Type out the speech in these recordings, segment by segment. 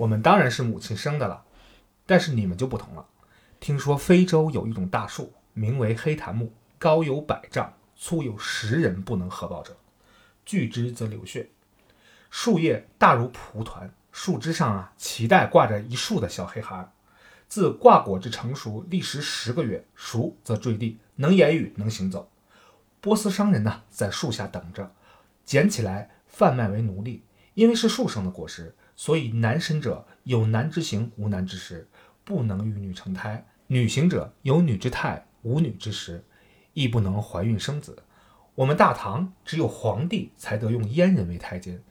我们当然是母亲生的了，但是你们就不同了。听说非洲有一种大树，名为黑檀木，高有百丈，粗有十人不能合抱者，锯之则流血。树叶大如蒲团，树枝上啊脐带挂着一束的小黑孩儿。自挂果至成熟，历时十个月，熟则坠地，能言语，能行走。波斯商人呢，在树下等着，捡起来贩卖为奴隶。因为是树生的果实，所以男生者有男之形，无男之实，不能与女成胎；女行者有女之态，无女之实，亦不能怀孕生子。我们大唐只有皇帝才得用阉人为太监，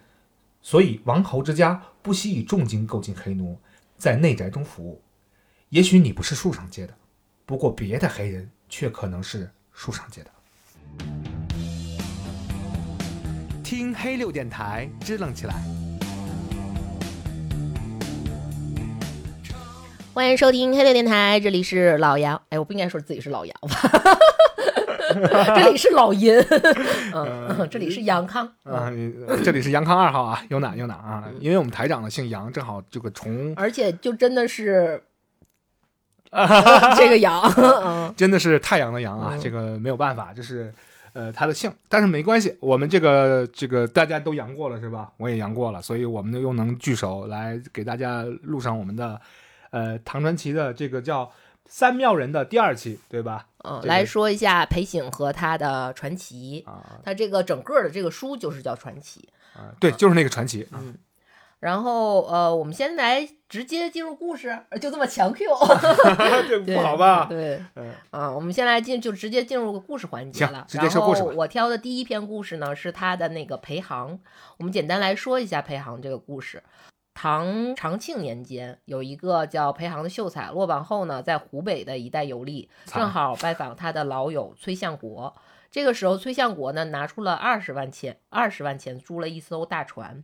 所以王侯之家不惜以重金购进黑奴，在内宅中服务。也许你不是树上结的，不过别的黑人却可能是树上结的。听黑六电台，支棱起来！欢迎收听黑六电台，这里是老杨。哎，我不应该说自己是老杨吧？这里是老银，嗯，这里是杨康，啊，这里是杨康二号啊，有哪有哪啊？因为我们台长呢姓杨，正好这个重，而且就真的是。这个阳，真的是太阳的阳啊！这个没有办法，就是呃他的姓，但是没关系，我们这个这个大家都阳过了是吧？我也阳过了，所以我们呢又能聚首来给大家录上我们的呃唐传奇的这个叫三妙人的第二期，对吧？嗯，来说一下裴醒和他的传奇啊，他这个整个的这个书就是叫传奇啊，对，就是那个传奇，嗯。然后，呃，我们先来直接进入故事，就这么强 Q，这不好吧？对，啊，我们先来进，就直接进入个故事环节了。直接说故事。我挑的第一篇故事呢，是他的那个裴行。我们简单来说一下裴行这个故事。唐长庆年间，有一个叫裴航的秀才，落榜后呢，在湖北的一带游历，正好拜访他的老友崔相国。这个时候，崔相国呢，拿出了二十万钱，二十万钱租了一艘大船。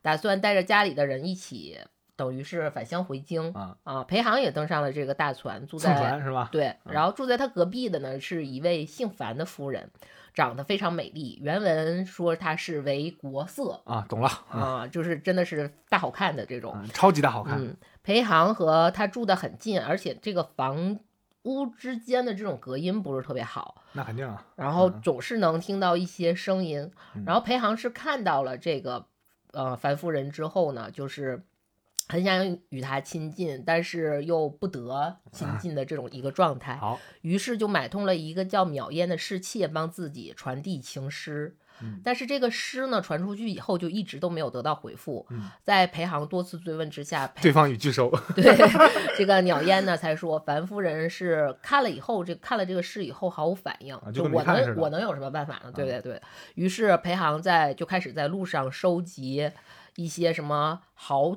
打算带着家里的人一起，等于是返乡回京啊啊！裴航也登上了这个大船，住在是吧？对，然后住在他隔壁的呢是一位姓樊的夫人，长得非常美丽。原文说她是为国色啊，懂了啊，就是真的是大好看的这种，超级大好看。嗯，裴航和他住的很近，而且这个房屋之间的这种隔音不是特别好，那肯定啊。然后总是能听到一些声音，然后裴航是看到了这个。呃，樊夫人之后呢，就是很想与他亲近，但是又不得亲近的这种一个状态。好，于是就买通了一个叫淼烟的侍妾，帮自己传递情诗。但是这个诗呢，传出去以后就一直都没有得到回复。在裴航多次追问之下，对方已拒收。对，这个鸟烟呢才说，樊夫人是看了以后，这看了这个诗以后毫无反应。就我能我能有什么办法呢？对不对对。于是裴航在就开始在路上收集。一些什么好，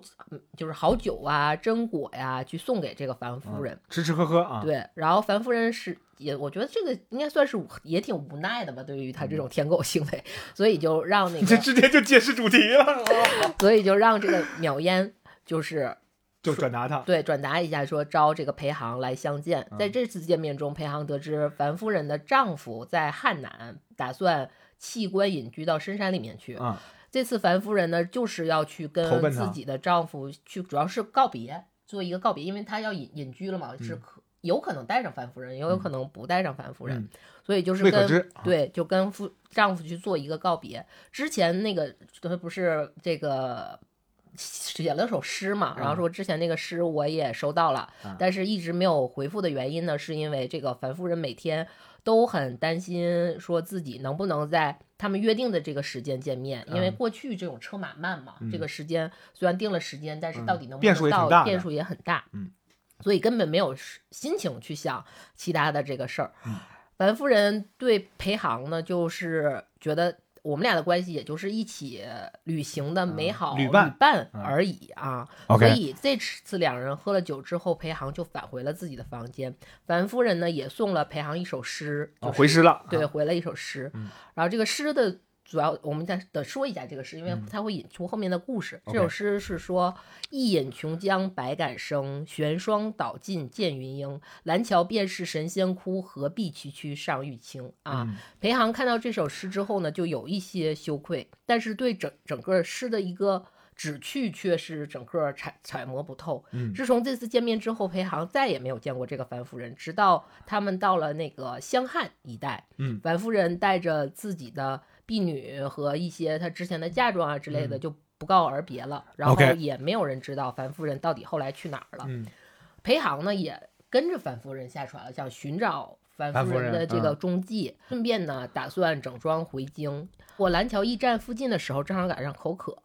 就是好酒啊、榛果呀，去送给这个樊夫人吃吃喝喝啊。对，然后樊夫人是也，我觉得这个应该算是也挺无奈的吧，对于他这种舔狗行为，所以就让那个这直接就揭示主题了，所以就让这个淼烟就是 就转达他，对，转达一下说招这个裴航来相见。在这次见面中，裴航得知樊夫人的丈夫在汉南，打算弃官隐居到深山里面去啊。这次樊夫人呢，就是要去跟自己的丈夫去，主要是告别，做一个告别，因为她要隐隐居了嘛，是可有可能带上樊夫人，也有可能不带上樊夫人，所以就是跟对，就跟夫丈夫去做一个告别。之前那个他不是这个写了首诗嘛，然后说之前那个诗我也收到了，但是一直没有回复的原因呢，是因为这个樊夫人每天。都很担心，说自己能不能在他们约定的这个时间见面，因为过去这种车马慢嘛，这个时间虽然定了时间，但是到底能不能到，变数也很大，嗯，所以根本没有心情去想其他的这个事儿。樊夫人对裴航呢，就是觉得。我们俩的关系也就是一起旅行的美好旅伴而已啊，所以这次两人喝了酒之后，裴航就返回了自己的房间。樊夫人呢也送了裴航一首诗，回诗了，对，回了一首诗。然后这个诗的。主要我们再得说一下这个诗，因为它会引出后面的故事。这首诗是说：“一饮琼浆百感生，玄霜倒尽见云英。蓝桥便是神仙窟，何必区区上玉清？”啊，裴航看到这首诗之后呢，就有一些羞愧，但是对整整个诗的一个旨趣却是整个揣揣摩不透。嗯，自从这次见面之后，裴航再也没有见过这个樊夫人，直到他们到了那个湘汉一带，嗯，樊夫人带着自己的婢女和一些她之前的嫁妆啊之类的，就不告而别了。然后也没有人知道樊夫人到底后来去哪儿了。嗯，裴航呢也跟着樊夫人下船了，想寻找。樊夫人的这个踪迹，顺便呢，打算整装回京。过蓝桥驿站附近的时候，正好赶上口渴，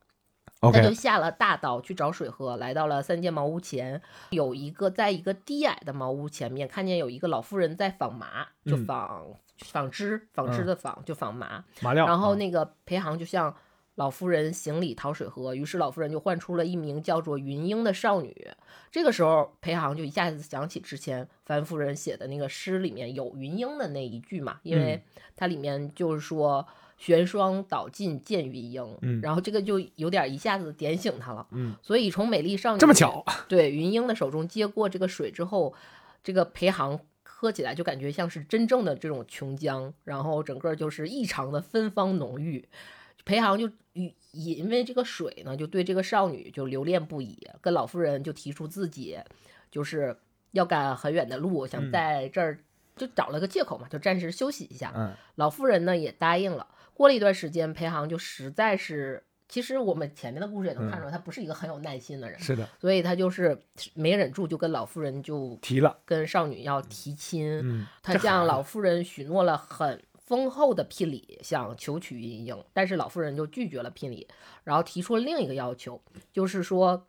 他就下了大道去找水喝。来到了三间茅屋前，有一个在一个低矮的茅屋前面，看见有一个老妇人在纺麻，就纺纺织，纺织的纺就纺麻麻料。然后那个裴航就向。老夫人行礼讨水喝，于是老夫人就唤出了一名叫做云英的少女。这个时候，裴航就一下子想起之前樊夫人写的那个诗里面有云英的那一句嘛，因为它里面就是说“玄霜倒尽见云英”，嗯，然后这个就有点一下子点醒他了，嗯，所以从美丽少女这么巧，对云英的手中接过这个水之后，这个裴航喝起来就感觉像是真正的这种琼浆，然后整个就是异常的芬芳浓郁。裴航就因因为这个水呢，就对这个少女就留恋不已，跟老妇人就提出自己就是要赶很远的路，想在这儿就找了个借口嘛，就暂时休息一下。嗯，老妇人呢也答应了。过了一段时间，裴航就实在是，其实我们前面的故事也能看出来，他不是一个很有耐心的人。是的，所以他就是没忍住，就跟老妇人就提了，跟少女要提亲。嗯，他向老妇人许诺了很。丰厚的聘礼，想求娶云英，但是老妇人就拒绝了聘礼，然后提出了另一个要求，就是说，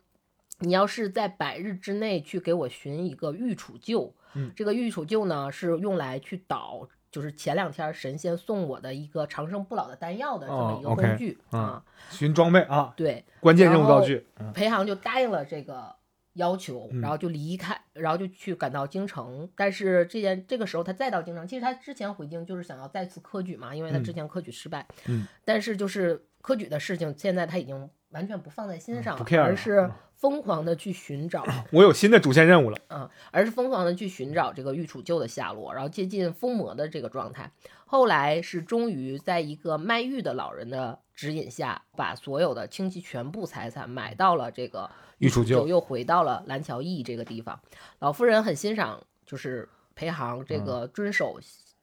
你要是在百日之内去给我寻一个玉杵臼，嗯，这个玉杵臼呢是用来去捣，就是前两天神仙送我的一个长生不老的丹药的这么一个工具啊，寻装备啊，对，关键任务道具，裴航就答应了这个。要求，然后就离开，然后就去赶到京城。但是这件这个时候他再到京城，其实他之前回京就是想要再次科举嘛，因为他之前科举失败。嗯，但是就是科举的事情，现在他已经完全不放在心上，不 care 而是疯狂的去寻找。我有新的主线任务了。嗯，而是疯狂的去寻找这个玉楚臼的下落，然后接近疯魔的这个状态。后来是终于在一个卖玉的老人的指引下，把所有的亲戚全部财产买到了这个。玉楚臼又回到了蓝桥驿这个地方，老夫人很欣赏，就是裴行这个遵守，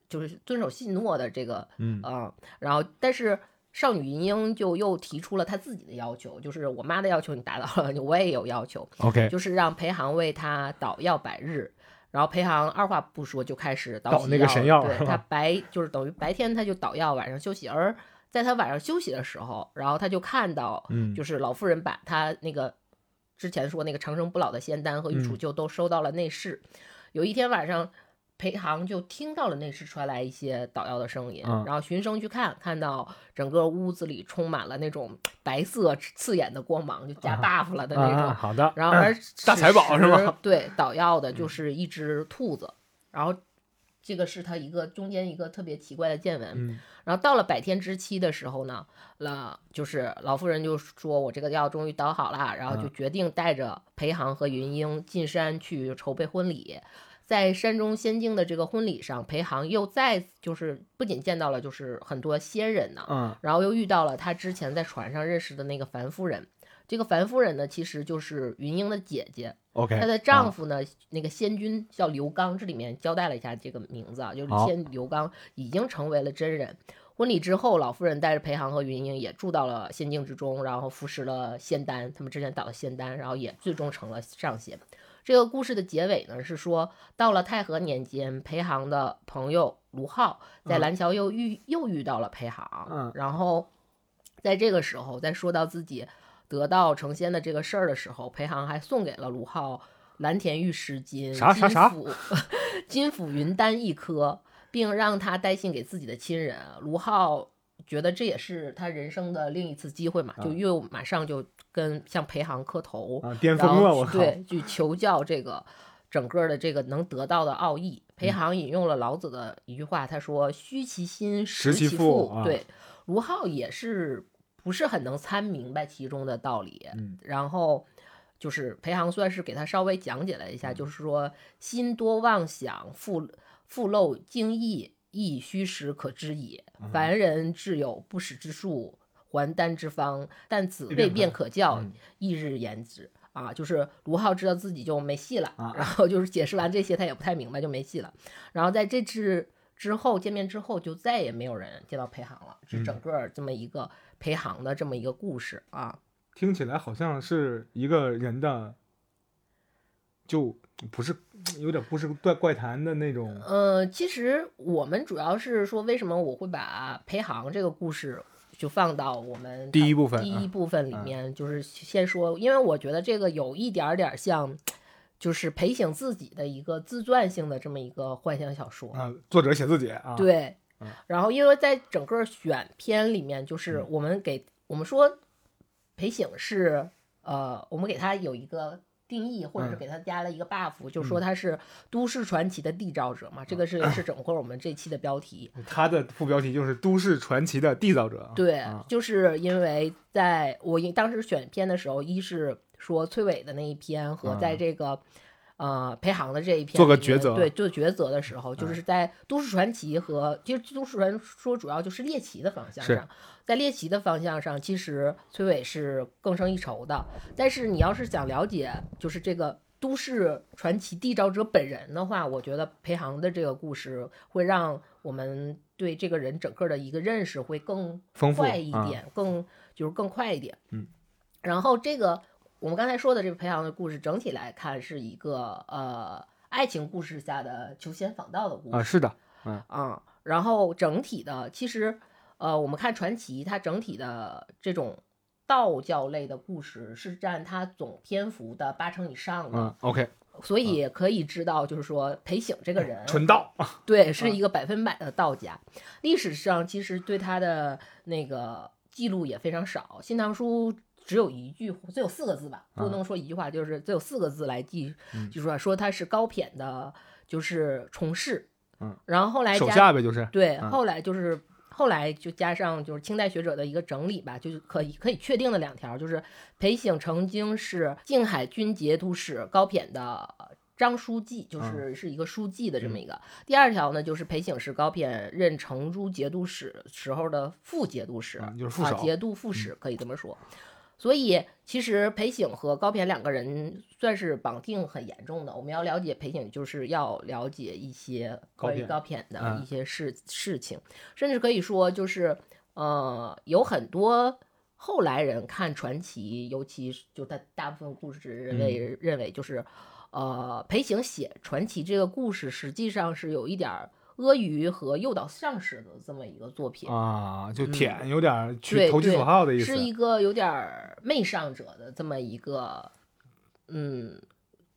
就是遵守信诺的这个，嗯啊，然后但是少女银鹰就又提出了她自己的要求，就是我妈的要求你达到了，我也有要求，OK，就是让裴航为她捣药百日，然后裴航二话不说就开始捣那个神药，对他白就是等于白天他就捣药，晚上休息，而在他晚上休息的时候，然后他就看到，嗯，就是老妇人把他那个。之前说那个长生不老的仙丹和玉杵臼都收到了内室。有一天晚上，裴航就听到了内室传来一些捣药的声音，然后循声去看，看到整个屋子里充满了那种白色刺眼的光芒，就加 buff 了的那种。好的。然后而大财宝是吗？对，捣药的就是一只兔子，然后。这个是他一个中间一个特别奇怪的见闻，然后到了百天之期的时候呢，那就是老妇人就说：“我这个药终于捣好了。”然后就决定带着裴航和云英进山去筹备婚礼。在山中仙境的这个婚礼上，裴航又再就是不仅见到了就是很多仙人呢，嗯，然后又遇到了他之前在船上认识的那个樊夫人。这个樊夫人呢，其实就是云英的姐姐。OK，她的丈夫呢，那个仙君叫刘刚，这里面交代了一下这个名字啊，就是仙刘刚已经成为了真人。婚礼之后，老夫人带着裴航和云英也住到了仙境之中，然后服食了仙丹，他们之前打的仙丹，然后也最终成了上仙。这个故事的结尾呢，是说到了太和年间，裴航的朋友卢浩在蓝桥又遇又遇到了裴航，嗯，然后在这个时候在说到自己。得道成仙的这个事儿的时候，裴航还送给了卢浩蓝田玉石金、啥啥啥 金斧云丹一颗，并让他带信给自己的亲人。卢浩觉得这也是他人生的另一次机会嘛，就又马上就跟向裴航磕头，巅峰了，我靠！对，去求教这个整个的这个能得到的奥义。裴航引用了老子的一句话，他说：“虚其心，实其腹。”对，卢浩也是。不是很能参明白其中的道理，嗯，然后就是裴航算是给他稍微讲解了一下，就是说心多妄想，复复漏精义，亦虚实可知矣。凡人自有不死之术，还丹之方，但此未便可教，翌日言之。啊，就是卢浩知道自己就没戏了，然后就是解释完这些，他也不太明白，就没戏了。然后在这次之后见面之后，就再也没有人见到裴航了，是整个这么一个裴航的这么一个故事啊。听起来好像是一个人的，就不是有点不是怪怪谈的那种。呃，其实我们主要是说，为什么我会把裴航这个故事。就放到我们第一部分，第一部分里面，就是先说，因为我觉得这个有一点点像，就是裴醒自己的一个自传性的这么一个幻想小说啊，作者写自己啊，对，然后因为在整个选片里面，就是我们给我们说裴醒是呃，我们给他有一个。定义，或者是给他加了一个 buff，就说他是都市传奇的缔造者嘛，这个是是整个我们这期的标题。他的副标题就是都市传奇的缔造者。对，就是因为在我当时选片的时候，一是说崔伟的那一篇和在这个。呃，裴航的这一篇做个抉择，对，做抉择的时候，就是在都市传奇和其实都市传说主要就是猎奇的方向上，在猎奇的方向上，其实崔伟是更胜一筹的。但是你要是想了解，就是这个都市传奇缔造者本人的话，我觉得裴航的这个故事会让我们对这个人整个的一个认识会更快一点，更就是更快一点。嗯，然后这个。我们刚才说的这个培养的故事，整体来看是一个呃爱情故事下的求仙访道的故事啊，是的，嗯啊，然后整体的其实呃，我们看传奇，它整体的这种道教类的故事是占它总篇幅的八成以上的。嗯，OK，所以可以知道，就是说裴醒这个人纯道，对，是一个百分百的道家。历史上其实对他的那个记录也非常少，《新唐书》。只有一句，只有四个字吧，不能说一句话，就是只有四个字来记，就说说他是高骈的，就是从事，嗯，然后后来手下呗，就是对，后来就是后来就加上就是清代学者的一个整理吧，就是可以可以确定的两条，就是裴醒曾经是静海军节度使高骈的张书记，就是是一个书记的这么一个。第二条呢，就是裴醒是高骈任成都节度使时候的副节度使，就是副节度副使，可以这么说。所以，其实裴醒和高骈两个人算是绑定很严重的。我们要了解裴醒，就是要了解一些关于高骈的一些事事情，甚至可以说，就是呃，有很多后来人看传奇，尤其就大大部分故事认为认为就是，呃，裴醒写传奇这个故事，实际上是有一点儿。阿谀和诱导上司的这么一个作品啊，就舔有点去投其所好的意思，是一个有点媚上者的这么一个，嗯，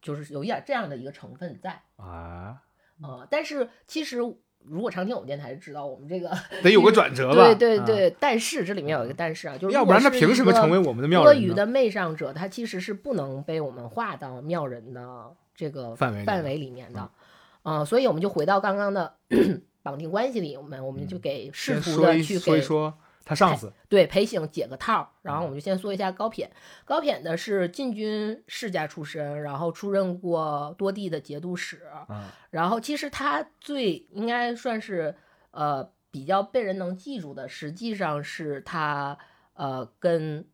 就是有一点这样的一个成分在啊。呃，但是其实如果常听我们电台知道，我们这个得有个转折吧？对对对，但是这里面有一个但是啊，就是要不然他凭什么成为我们的妙人？阿谀的媚上者，他其实是不能被我们划到妙人的这个范围范围里面的。啊，所以我们就回到刚刚的 绑定关系里，我们我们就给试图的去给说他上司对裴醒解个套，然后我们就先说一下高骈。高骈呢是禁军世家出身，然后出任过多地的节度使，然后其实他最应该算是呃比较被人能记住的，实际上是他呃跟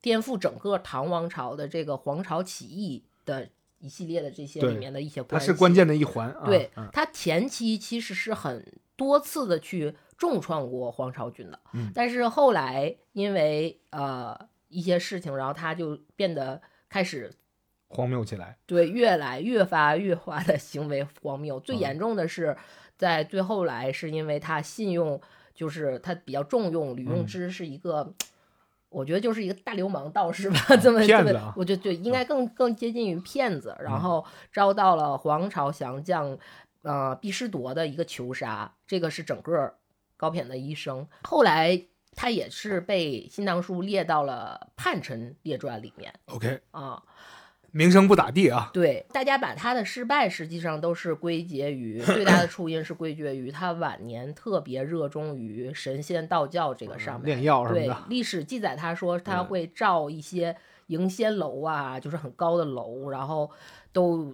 颠覆整个唐王朝的这个黄巢起义的。一系列的这些里面的一些关系，它是关键的一环。对他前期其实是很多次的去重创过黄巢军的，但是后来因为呃一些事情，然后他就变得开始荒谬起来。对，越来越发越发的行为荒谬。最严重的是在最后来，是因为他信用就是他比较重用吕用之，是一个。我觉得就是一个大流氓道士吧，这么这么，我觉得对，应该更更接近于骗子。然后遭到了皇朝降将，呃，毕师铎的一个求杀，这个是整个高骈的一生。后来他也是被《新唐书》列到了叛臣列传里面。OK 啊。名声不咋地啊，对，大家把他的失败实际上都是归结于最大的初因是归结于他晚年特别热衷于神仙道教这个上面炼药什么的。历史记载他说他会造一些迎仙楼啊，就是很高的楼，然后都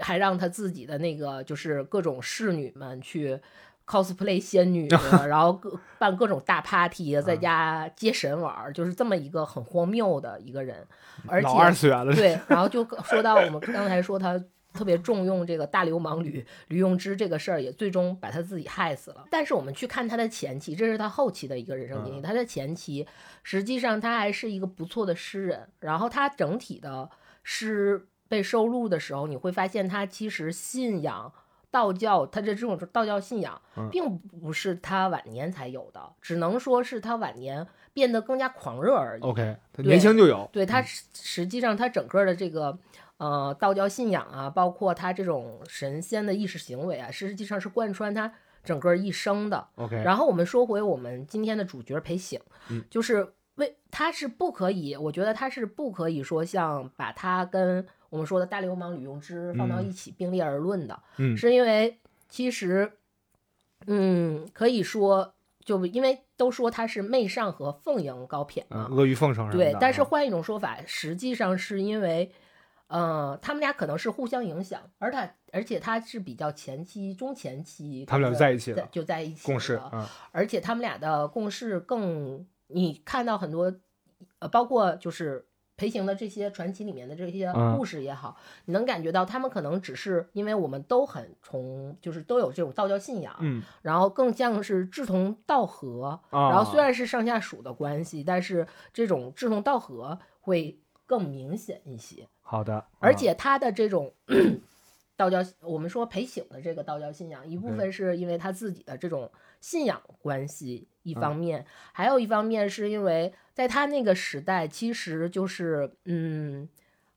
还让他自己的那个就是各种侍女们去 cosplay 仙女，然后各办各种大 party，在家接神玩，就是这么一个很荒谬的一个人，而且二次元的对，然后就说到我们刚才说他特别重用这个大流氓吕吕用之这个事儿，也最终把他自己害死了。但是我们去看他的前期，这是他后期的一个人生经历。他的前期实际上他还是一个不错的诗人，然后他整体的诗被收录的时候，你会发现他其实信仰。道教，他的这种道教信仰，并不是他晚年才有的，只能说是他晚年变得更加狂热而已。OK，他年轻就有。对他实际上他整个的这个呃道教信仰啊，包括他这种神仙的意识行为啊，实际上是贯穿他整个一生的。OK，然后我们说回我们今天的主角裴醒，就是为他是不可以，我觉得他是不可以说像把他跟。我们说的大流氓吕用之放到一起并列而论的，嗯，是因为其实，嗯，可以说，就因为都说他是媚上和凤迎高骈嘛，阿谀奉承对。但是换一种说法，实际上是因为，呃，他们俩可能是互相影响，而他而且他是比较前期中前期，他们俩在一起了，就在一起共事，而且他们俩的共事更，你看到很多，呃，包括就是。裴行的这些传奇里面的这些故事也好，你能感觉到他们可能只是因为我们都很崇，就是都有这种道教信仰，嗯，然后更像是志同道合，然后虽然是上下属的关系，但是这种志同道合会更明显一些。好的，而且他的这种 道教，我们说裴醒的这个道教信仰，一部分是因为他自己的这种信仰关系。一方面，还有一方面是因为在他那个时代，其实就是嗯，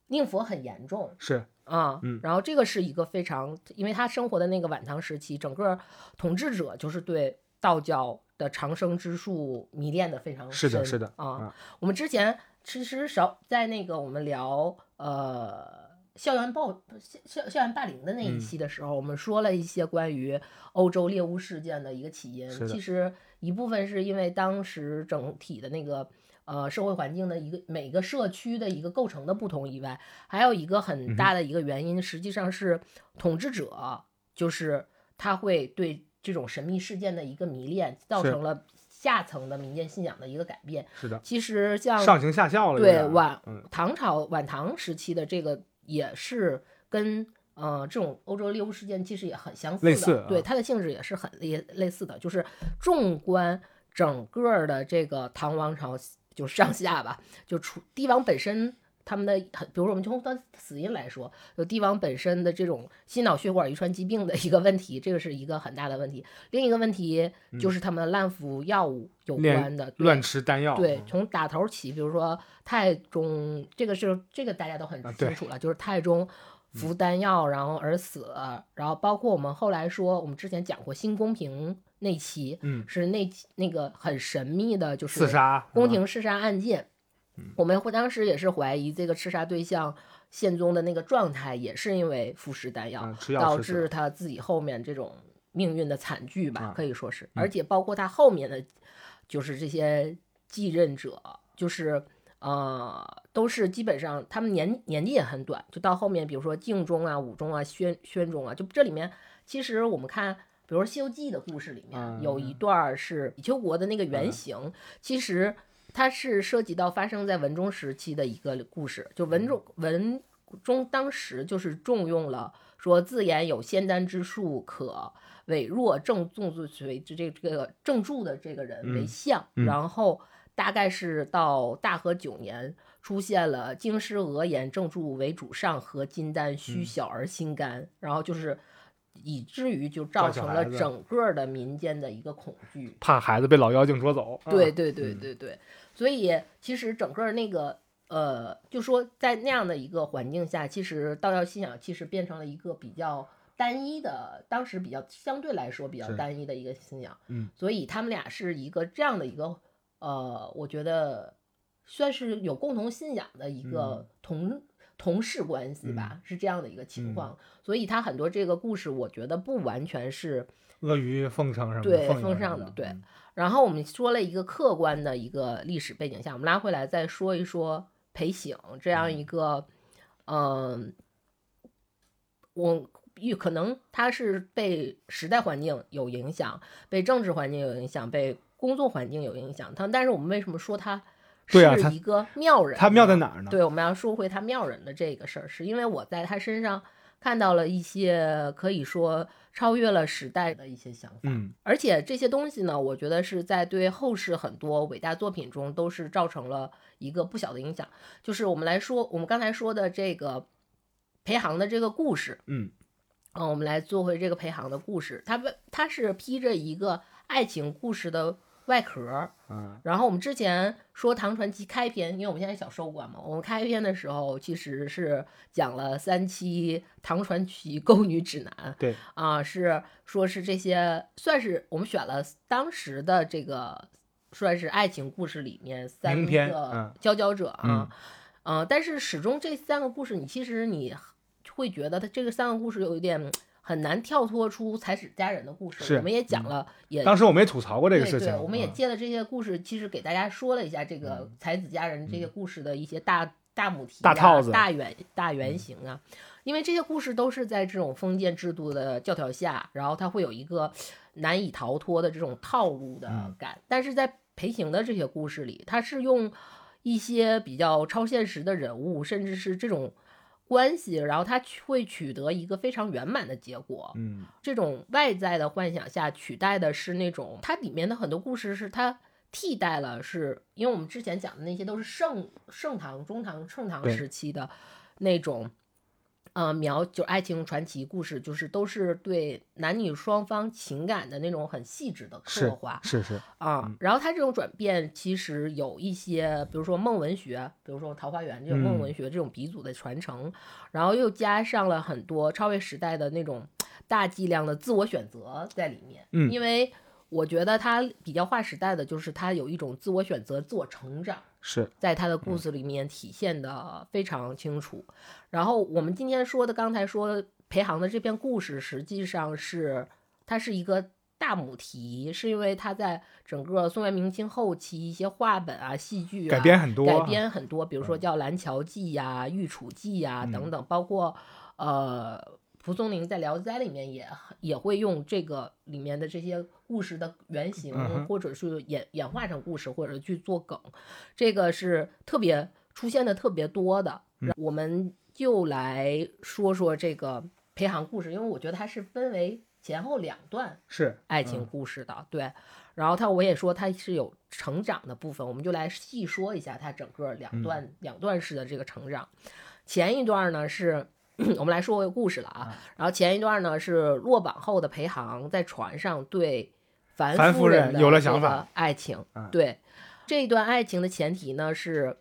宁佛很严重，是啊，嗯，然后这个是一个非常，因为他生活的那个晚唐时期，整个统治者就是对道教的长生之术迷恋的非常深，是的，是的啊。我们之前其实少在那个我们聊呃。校园暴校校校园霸凌的那一期的时候，我们说了一些关于欧洲猎巫事件的一个起因。其实一部分是因为当时整体的那个呃社会环境的一个每个社区的一个构成的不同以外，还有一个很大的一个原因，实际上是统治者就是他会对这种神秘事件的一个迷恋，造成了下层的民间信仰的一个改变。是的，其实像上行下效了。对晚唐朝晚唐时期的这个。也是跟呃这种欧洲猎巫事件其实也很相似的，对它的性质也是很类类似的。就是纵观整个的这个唐王朝，就上下吧，就除帝王本身他们的，比如说我们从他死因来说，有帝王本身的这种心脑血管遗传疾病的一个问题，这个是一个很大的问题。另一个问题就是他们滥服药物有关的，乱吃丹药。对，从打头起，比如说。太宗这个是这个大家都很清楚了，就是太宗服丹药然后而死，然后包括我们后来说，我们之前讲过新宫廷那期，嗯，是那那个很神秘的，就是刺杀宫廷刺杀案件，我们会当时也是怀疑这个刺杀对象宪宗的那个状态，也是因为服食丹药导致他自己后面这种命运的惨剧吧，可以说是，而且包括他后面的，就是这些继任者，就是。呃，都是基本上他们年年纪也很短，就到后面，比如说敬宗啊、武宗啊、宣宣宗啊，就这里面其实我们看，比如说《西游记》的故事里面有一段是比丘国的那个原型，其实它是涉及到发生在文中时期的一个故事，就文中文中当时就是重用了说自言有仙丹之术可委若正宗为这这个正柱的这个人为相，然后。大概是到大和九年，出现了京师额言正柱为主上和金丹虚小而心肝，然后就是以至于就造成了整个的民间的一个恐惧，怕孩子被老妖精捉走。对对对对对，所以其实整个那个呃，就说在那样的一个环境下，其实道教信仰其实变成了一个比较单一的，当时比较相对来说比较单一的一个信仰。嗯，所以他们俩是一个这样的一个。呃，我觉得算是有共同信仰的一个同同事关系吧，是这样的一个情况。所以他很多这个故事，我觉得不完全是阿谀奉承什么对奉上的对。然后我们说了一个客观的一个历史背景下，我们拉回来再说一说裴醒这样一个，嗯，我可能他是被时代环境有影响，被政治环境有影响，被工作环境有影响。他但是我们为什么说他是一个妙人？他妙在哪儿呢？对，我们要说回他妙人的这个事儿，是因为我在他身上看到了一些可以说超越了时代的一些想法。嗯，而且这些东西呢，我觉得是在对后世很多伟大作品中都是造成了一个不小的影响。就是我们来说，我们刚才说的这个裴航的这个故事，嗯。嗯，我们来做回这个裴航的故事。它它是披着一个爱情故事的外壳。嗯，然后我们之前说《唐传奇》开篇，因为我们现在小收官嘛，我们开篇的时候其实是讲了三期《唐传奇沟女指南》。对啊，是说是这些算是我们选了当时的这个算是爱情故事里面三个佼佼者啊。嗯，但是始终这三个故事，你其实你。会觉得它这个三个故事有一点很难跳脱出才子佳人的故事。我们也讲了，也当时我们也吐槽过这个事情。我们也借了这些故事，其实给大家说了一下这个才子佳人这些故事的一些大大母题、大套子、大原大原型啊。因为这些故事都是在这种封建制度的教条下，然后它会有一个难以逃脱的这种套路的感。但是在裴行的这些故事里，他是用一些比较超现实的人物，甚至是这种。关系，然后他会取得一个非常圆满的结果。嗯，这种外在的幻想下取代的是那种它里面的很多故事是它替代了，是因为我们之前讲的那些都是盛盛唐、中唐、盛唐时期的那种。呃，描就爱情传奇故事，就是都是对男女双方情感的那种很细致的刻画，是是啊。然后他这种转变其实有一些，比如说梦文学，比如说《桃花源》这种梦文学这种鼻祖的传承，然后又加上了很多超越时代的那种大剂量的自我选择在里面。嗯，因为我觉得他比较划时代的就是他有一种自我选择、自我成长。是在他的故事里面体现的非常清楚。然后我们今天说的，刚才说裴航的这篇故事，实际上是它是一个大母题，是因为他在整个宋元明清后期一些话本啊、戏剧改编很多，改编很多，比如说叫《蓝桥记》呀、《玉楚记》呀等等，包括呃。蒲松龄在《聊斋》里面也也会用这个里面的这些故事的原型，或者是演演化成故事，或者去做梗，这个是特别出现的特别多的。我们就来说说这个裴航故事，因为我觉得它是分为前后两段是爱情故事的，对。然后他我也说他是有成长的部分，我们就来细说一下他整个两段两段式的这个成长。前一段呢是。我们来说个故事了啊，然后前一段呢是落榜后的裴航在船上对樊夫人有了想法，爱情。对这一段爱情的前提呢是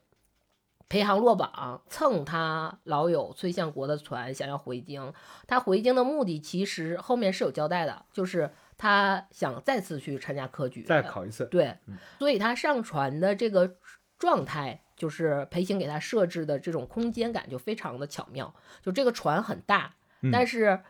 裴航落榜蹭他老友崔相国的船，想要回京。他回京的目的其实后面是有交代的，就是他想再次去参加科举，再考一次。对，所以他上船的这个状态。就是裴行给他设置的这种空间感就非常的巧妙，就这个船很大，但是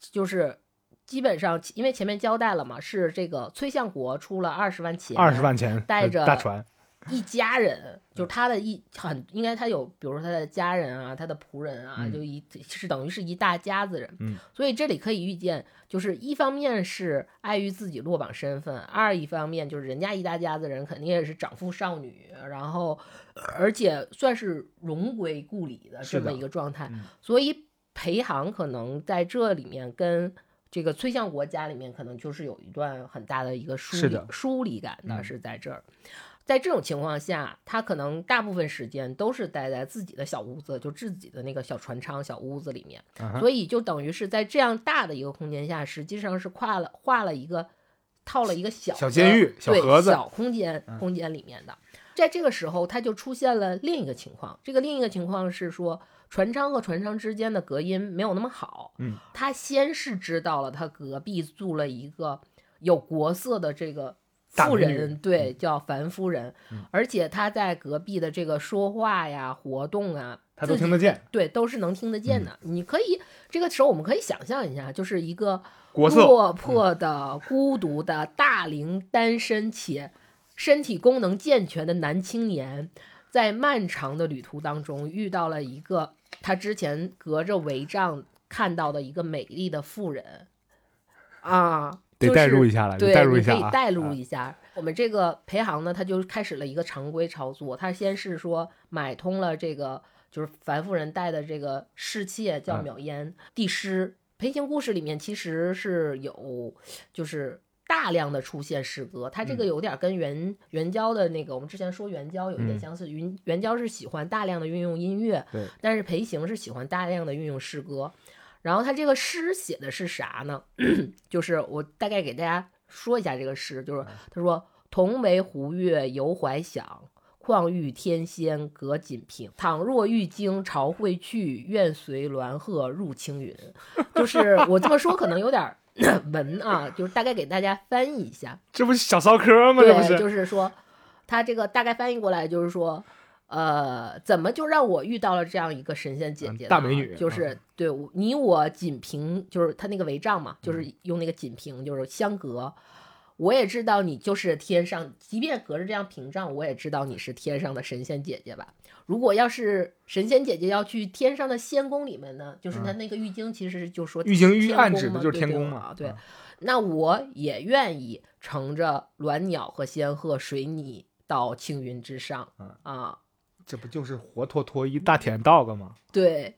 就是基本上因为前面交代了嘛，是这个崔相国出了二十万钱，二十万钱带着大船。一家人，就是他的一很应该他有，比如说他的家人啊，他的仆人啊，就一是等于是一大家子人。嗯，所以这里可以预见，就是一方面是碍于自己落榜身份，二一方面就是人家一大家子人肯定也是长父少女，然后而且算是荣归故里的这么一个状态。所以裴航可能在这里面跟这个崔相国家里面可能就是有一段很大的一个疏离疏离感的是在这儿。在这种情况下，他可能大部分时间都是待在自己的小屋子，就自己的那个小船舱、小屋子里面，所以就等于是在这样大的一个空间下，实际上是跨了画了一个套了一个小小监狱、小盒子、小空间空间里面的。在这个时候，他就出现了另一个情况，这个另一个情况是说，船舱和船舱之间的隔音没有那么好。嗯，他先是知道了他隔壁住了一个有国色的这个。妇人对叫樊夫人，而且他在隔壁的这个说话呀、活动啊，他都听得见，对，都是能听得见的。你可以这个时候我们可以想象一下，就是一个落魄 的、孤独的大龄单身且身体功能健全的男青年，在漫长的旅途当中遇到了一个他之前隔着帷帐。看到的一个美丽的妇人。啊。得代入一下了，对，代入一下可以代入一下。我们这个裴行呢，他就开始了一个常规操作。他先是说买通了这个，就是樊夫人带的这个侍妾叫淼烟帝师。裴行故事里面其实是有，就是大量的出现诗歌。他这个有点跟元元宵的那个，我们之前说元宵有一点相似。元元宵是喜欢大量的运用音乐，但是裴行是喜欢大量的运用诗歌。然后他这个诗写的是啥呢？就是我大概给大家说一下这个诗，就是他说：“同为湖月犹怀想，况欲天仙隔锦屏。倘若玉京朝会去，愿随鸾鹤入青云。”就是我这么说可能有点 文啊，就是大概给大家翻译一下。这不是小骚科吗？这不是，就是说他这个大概翻译过来就是说。呃，怎么就让我遇到了这样一个神仙姐姐？大美女，就是对你我仅凭，就是他那个帷帐嘛，就是用那个锦屏，就是相隔。我也知道你就是天上，即便隔着这样屏障，我也知道你是天上的神仙姐姐吧？如果要是神仙姐姐要去天上的仙宫里面呢，就是他那个玉京，其实就说玉京玉暗指的就是天宫嘛。对，那我也愿意乘着鸾鸟和仙鹤随你到青云之上啊。这不就是活脱脱一大舔 dog 吗？对，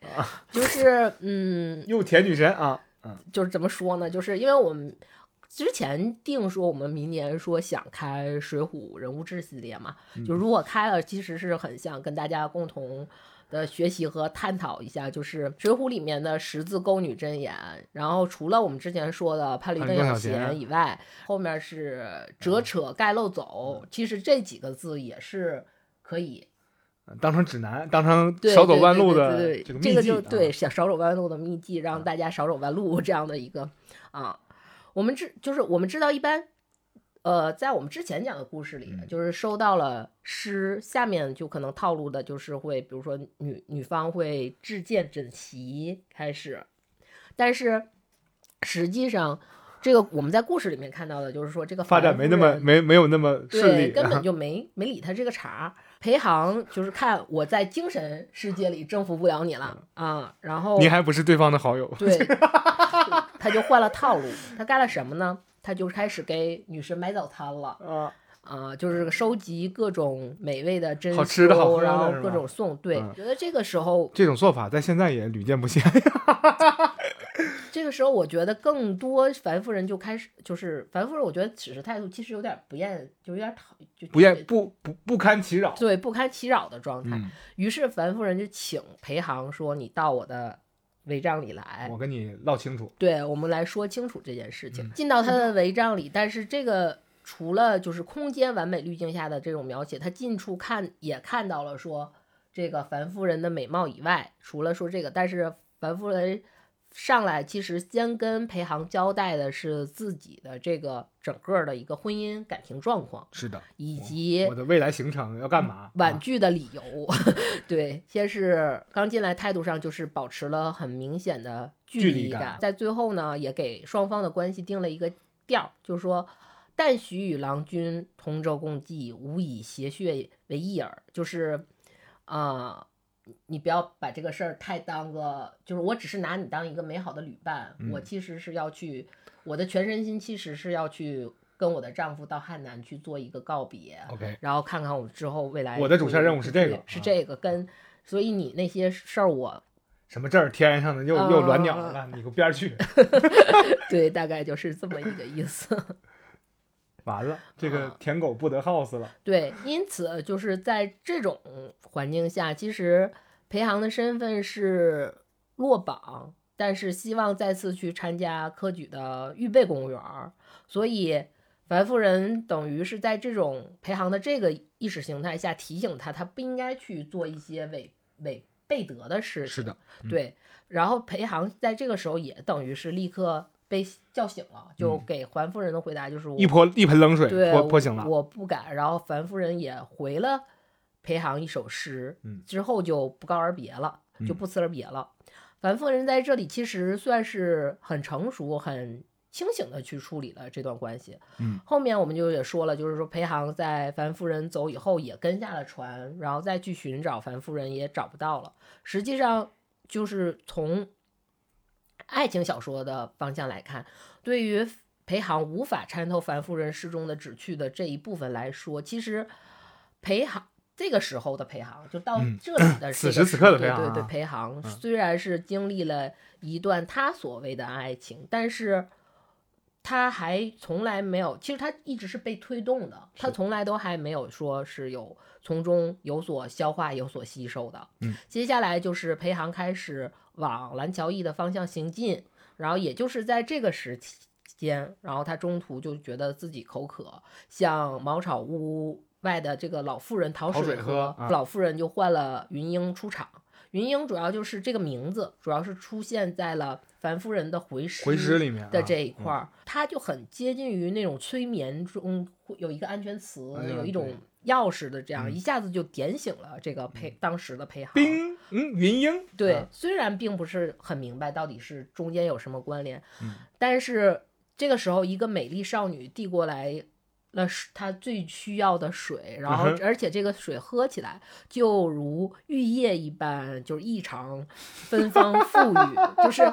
就是嗯，又舔女神啊，嗯，就是怎么说呢？就是因为我们之前定说我们明年说想开《水浒人物志》系列嘛，就如果开了，其实是很想跟大家共同的学习和探讨一下，就是《水浒》里面的十字勾女真言。然后除了我们之前说的潘驴邓小闲以外，后面是折扯盖漏走，其实这几个字也是可以。当成指南，当成少走弯路的这个这个就对少少走弯路的秘籍，让大家少走弯路这样的一个啊。我们知就是我们知道，一般呃，在我们之前讲的故事里，就是收到了诗，下面就可能套路的就是会，比如说女女方会置剑整齐开始，但是实际上这个我们在故事里面看到的就是说这个发展没那么没没有那么顺利，根本就没没理他这个茬。裴航就是看我在精神世界里征服不了你了啊，然后你还不是对方的好友，对，他就换了套路，他干了什么呢？他就开始给女神买早餐了啊啊，就是收集各种美味的珍馊，然后各种送。对，觉得这个时候这种做法在现在也屡见不鲜。这个时候，我觉得更多樊夫人就开始，就是樊夫人，我觉得此时态度其实有点不厌，就有点讨，就不厌不不不堪其扰，对，不堪其扰的状态。于是樊夫人就请裴航说：“你到我的帷帐里来，我跟你唠清楚。”对，我们来说清楚这件事情。进到他的帷帐里，但是这个除了就是空间完美滤镜下的这种描写，他近处看也看到了说这个樊夫人的美貌以外，除了说这个，但是樊夫人。上来其实先跟裴航交代的是自己的这个整个的一个婚姻感情状况，是的，以及我的未来行程要干嘛，婉拒的理由。对，先是刚进来态度上就是保持了很明显的距离感，在最后呢也给双方的关系定了一个调，就是说，但许与郎君同舟共济，无以谐血为一耳，就是啊。你不要把这个事儿太当个，就是我只是拿你当一个美好的旅伴，我其实是要去，我的全身心其实是要去跟我的丈夫到汉南去做一个告别，OK，然后看看我之后未来。我的主线任务是这个，是这个，跟所以你那些事儿我什么这儿天上的又又鸾鸟了，你给我边去。对，大概就是这么一个意思。完了，这个舔狗不得 house 了。对，因此就是在这种环境下，其实裴航的身份是落榜，但是希望再次去参加科举的预备公务员，所以樊夫人等于是在这种裴航的这个意识形态下提醒他，他不应该去做一些违违背德的事情。是的，对。然后裴航在这个时候也等于是立刻。被叫醒了，就给樊夫人的回答就是一泼一盆冷水泼泼醒了。我不敢。然后樊夫人也回了裴航一首诗，之后就不告而别了，就不辞而别了。樊夫人在这里其实算是很成熟、很清醒的去处理了这段关系。嗯，后面我们就也说了，就是说裴航在樊夫人走以后也跟下了船，然后再去寻找樊夫人也找不到了。实际上就是从。爱情小说的方向来看，对于裴航无法参透樊夫人诗中的旨趣的这一部分来说，其实裴航这个时候的裴航，就到这里的此时此刻的裴航，对对，裴航虽然是经历了一段他所谓的爱情，但是。他还从来没有，其实他一直是被推动的，他从来都还没有说是有从中有所消化、有所吸收的。嗯，接下来就是裴航开始往蓝桥驿的方向行进，然后也就是在这个时间，然后他中途就觉得自己口渴，向茅草屋外的这个老妇人讨水喝，老妇人就换了云英出场。云英主要就是这个名字，主要是出现在了。樊夫人的回诗回诗里面的这一块儿，它就很接近于那种催眠中有一个安全词，有一种钥匙的这样，一下子就点醒了这个裴当时的裴航。冰，嗯，云英。对，虽然并不是很明白到底是中间有什么关联，但是这个时候一个美丽少女递过来。了他最需要的水，然后而且这个水喝起来就如玉液一般，就是异常 芬芳馥郁。就是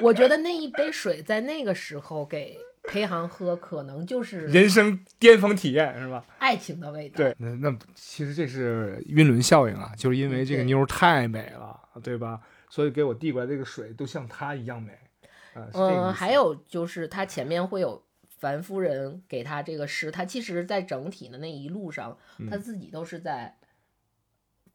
我觉得那一杯水在那个时候给裴航喝，可能就是人生巅峰体验，是吧？爱情的味道。对，那那其实这是晕轮效应啊，就是因为这个妞太美了，对吧？所以给我递过来这个水都像她一样美。嗯，还有就是它前面会有。樊夫人给他这个诗，他其实，在整体的那一路上，他自己都是在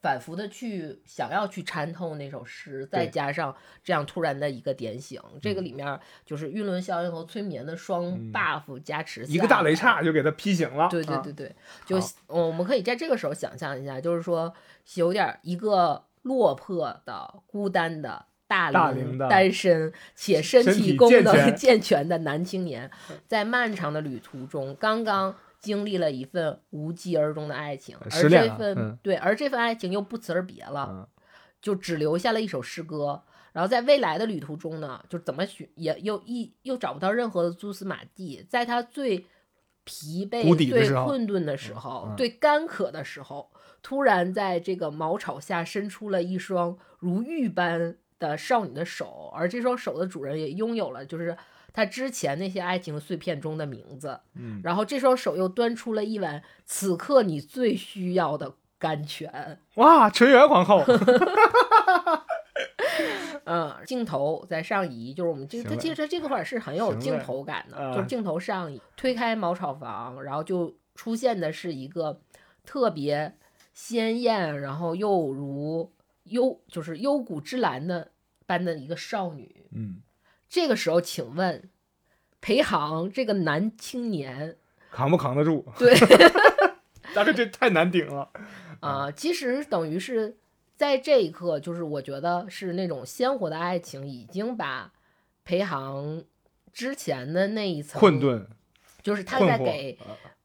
反复的去想要去参透那首诗，再加上这样突然的一个点醒，这个里面就是晕轮效应和催眠的双 buff 加持，一个大雷叉就给他劈醒了。对对对对，就我们可以在这个时候想象一下，就是说有点一个落魄的、孤单的。大龄单身且身体功能 健全的男青年，在漫长的旅途中，刚刚经历了一份无疾而终的爱情，而这份对，而这份爱情又不辞而别了，就只留下了一首诗歌。然后在未来的旅途中呢，就怎么寻也又一又找不到任何的蛛丝马迹。在他最疲惫、最困顿的时候，最干渴的时候，突然在这个茅草下伸出了一双如玉般。的少女的手，而这双手的主人也拥有了，就是他之前那些爱情碎片中的名字。嗯，然后这双手又端出了一碗此刻你最需要的甘泉。哇，纯元皇后。嗯，镜头在上移，就是我们这，它其实这个块是很有镜头感的，就是镜头上移，推开茅草房，然后就出现的是一个特别鲜艳，然后又如。幽就是幽谷之兰的般的一个少女，嗯，这个时候，请问裴航这个男青年扛不扛得住？对，大哥这太难顶了啊！其实等于是在这一刻，就是我觉得是那种鲜活的爱情已经把裴航之前的那一层困顿，就是他在给，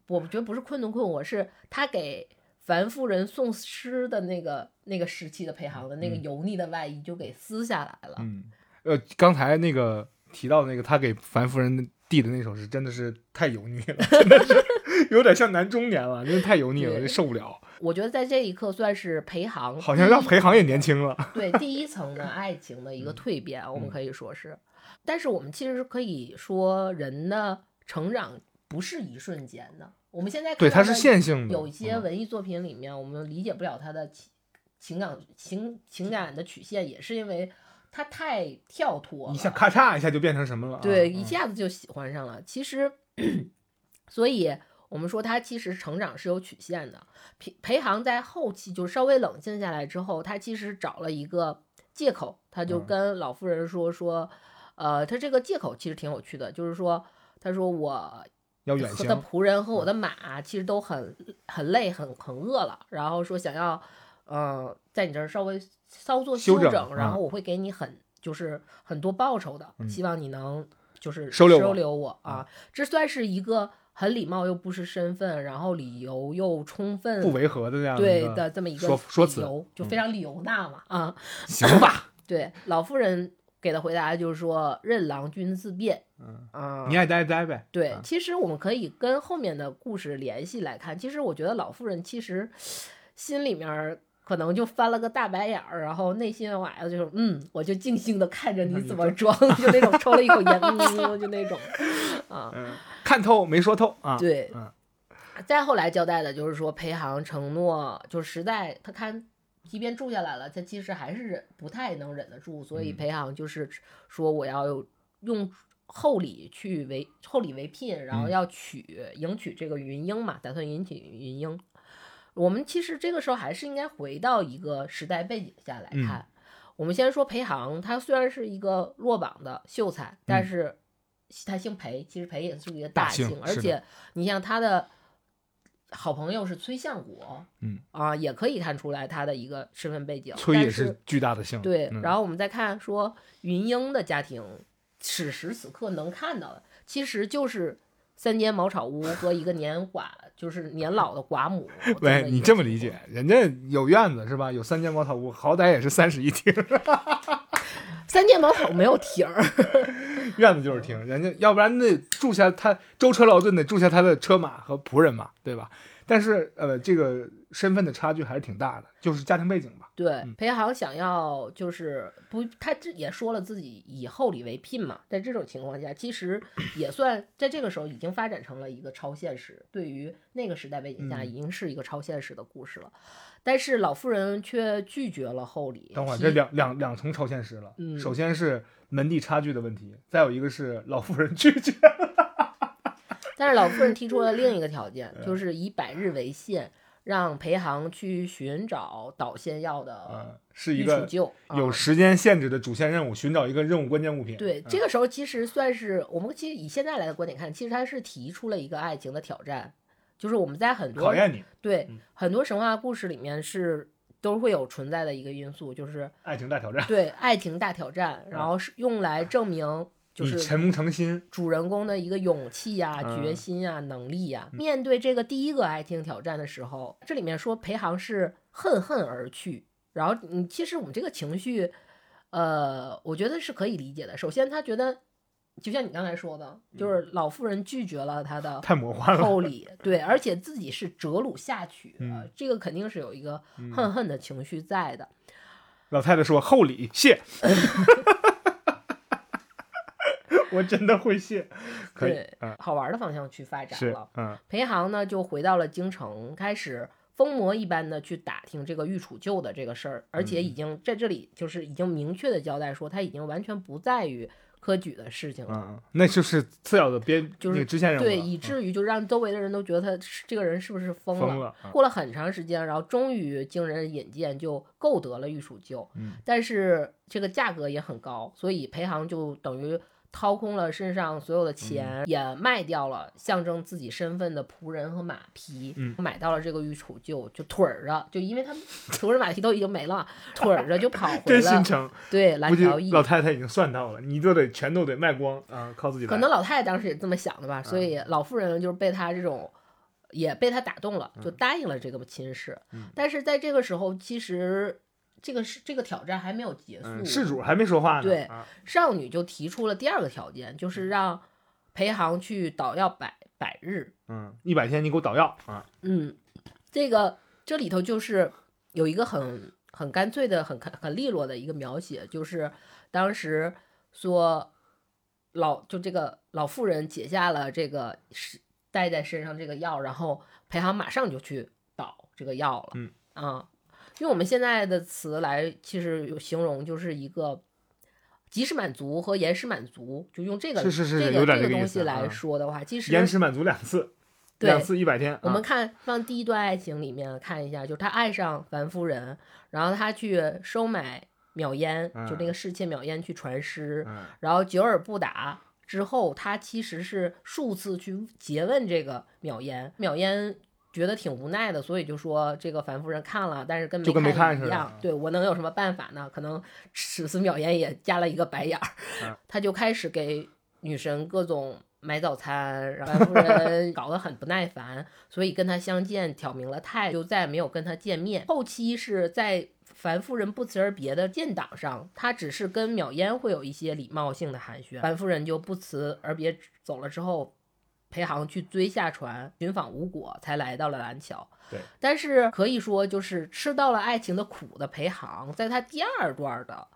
我觉得不是困顿困惑，是他给。樊夫人送诗的那个那个时期的裴航的那个油腻的外衣就给撕下来了。嗯，呃，刚才那个提到那个他给樊夫人递的那首诗，真的是太油腻了，真的是有点像男中年了，真的太油腻了，受不了。我觉得在这一刻算是裴航，好像让裴航也年轻了。对，第一层的爱情的一个蜕变，我们可以说是。但是我们其实可以说，人的成长不是一瞬间的。我们现在对它是线性的，有一些文艺作品里面，我们理解不了他的情情感情情感的曲线，也是因为他太跳脱，一下咔嚓一下就变成什么了？对，一下子就喜欢上了。其实，所以我们说他其实成长是有曲线的。裴裴航在后期就稍微冷静下来之后，他其实找了一个借口，他就跟老妇人说说，呃，他这个借口其实挺有趣的，就是说，他说我。和的仆人和我的马其实都很很累，很很饿了。然后说想要，嗯，在你这儿稍微稍作休整，然后我会给你很就是很多报酬的，希望你能就是收留收留我啊。这算是一个很礼貌又不失身份，然后理由又充分不违和的这样对的这么一个说说辞，就非常理由纳嘛啊。行吧。对老妇人。给的回答就是说，任郎君自便。嗯，你爱待待呗。对，其实我们可以跟后面的故事联系来看。其实我觉得老妇人其实心里面可能就翻了个大白眼儿，然后内心的话就是嗯，我就静静的看着你怎么装，就那种抽了一口烟，嗯，就那种 啊，看透没说透啊。对，嗯。再后来交代的就是说，裴航承诺，就实在他看，即便住下来了，他其实还是忍不太能忍得住，所以裴航就是说我要用。厚礼去为厚礼为聘，然后要娶迎娶这个云英嘛，打算迎娶云英。我们其实这个时候还是应该回到一个时代背景下来看。我们先说裴航，他虽然是一个落榜的秀才，但是他姓裴，其实裴也是一个大姓，而且你像他的好朋友是崔相国，嗯啊，也可以看出来他的一个身份背景。崔也是巨大的姓。对，然后我们再看说云英的家庭。此时此刻能看到的，其实就是三间茅草屋和一个年寡，就是年老的寡母。喂，你这么理解？人家有院子是吧？有三间茅草屋，好歹也是三室一厅。三间茅草没有亭，院子就是亭。人家要不然那住下他舟车劳顿得住下他的车马和仆人嘛，对吧？但是呃，这个身份的差距还是挺大的，就是家庭背景吧。对，裴航想要就是不，他这也说了自己以厚礼为聘嘛，在这种情况下，其实也算在这个时候已经发展成了一个超现实，对于那个时代背景下，已经是一个超现实的故事了。但是老妇人却拒绝了厚礼。等会儿，这两两两重超现实了。嗯，首先是门第差距的问题，再有一个是老妇人拒绝。但是老妇人提出了另一个条件，就是以百日为限。让裴航去寻找导线药的，是一个有时间限制的主线任务，寻找一个任务关键物品。对，这个时候其实算是我们其实以现在来的观点看，其实他是提出了一个爱情的挑战，就是我们在很多考验你对很多神话故事里面是都会有存在的一个因素，就是爱情大挑战。对，爱情大挑战，然后是用来证明。就是诚不诚心，主人公的一个勇气呀、决心呀、能力呀。面对这个第一个爱情挑战的时候，这里面说裴航是恨恨而去。然后，你其实我们这个情绪，呃，我觉得是可以理解的。首先，他觉得就像你刚才说的，就是老妇人拒绝了他的太魔幻了厚礼，对，而且自己是折辱下娶，这个肯定是有一个恨恨的情绪在的。老太太说：“厚礼谢。”我真的会谢，对，好玩的方向去发展了。嗯，裴航呢就回到了京城，开始疯魔一般的去打听这个御楚旧的这个事儿，而且已经在这里就是已经明确的交代说，他已经完全不在于科举的事情了。嗯，那就是次要的编，就是支线任务。对，以至于就让周围的人都觉得他这个人是不是疯了？过了很长时间，然后终于经人引荐，就购得了御楚旧。嗯，但是这个价格也很高，所以裴航就等于。掏空了身上所有的钱，也卖掉了象征自己身份的仆人和马匹，买到了这个御楚就，就腿儿着，就因为他 仆人马匹都已经没了，腿儿着就跑回了。心诚。对，蓝条驿。老太太已经算到了，你就得全都得卖光啊，靠自己。可能老太太当时也这么想的吧，所以老妇人就是被他这种，也被他打动了，就答应了这个亲事。但是在这个时候，其实。这个是这个挑战还没有结束，事主还没说话呢。对，少女就提出了第二个条件，就是让裴航去捣药百百日。嗯，一百天你给我捣药啊。嗯，这个这里头就是有一个很很干脆的、很很利落的一个描写，就是当时说老就这个老妇人解下了这个是带在身上这个药，然后裴航马上就去捣这个药了。嗯啊。用我们现在的词来，其实有形容就是一个及时满足和延时满足，就用这个这个这个东西来说的话，其实延时满足两次，两次一百天。我们看放第一段爱情里面看一下，就是他爱上樊夫人，然后他去收买秒烟，就那个侍妾秒烟去传诗，然后久而不答之后，他其实是数次去诘问这个秒烟，秒烟。觉得挺无奈的，所以就说这个樊夫人看了，但是跟没看一样。对我能有什么办法呢？可能史思邈言也加了一个白眼儿，他就开始给女神各种买早餐，樊夫人 搞得很不耐烦，所以跟他相见挑明了态，就再也没有跟他见面。后期是在樊夫人不辞而别的建档上，她只是跟淼烟会有一些礼貌性的寒暄，樊夫人就不辞而别走了之后。裴航去追下船寻访无果，才来到了蓝桥。对，但是可以说，就是吃到了爱情的苦的裴航，在他第二段的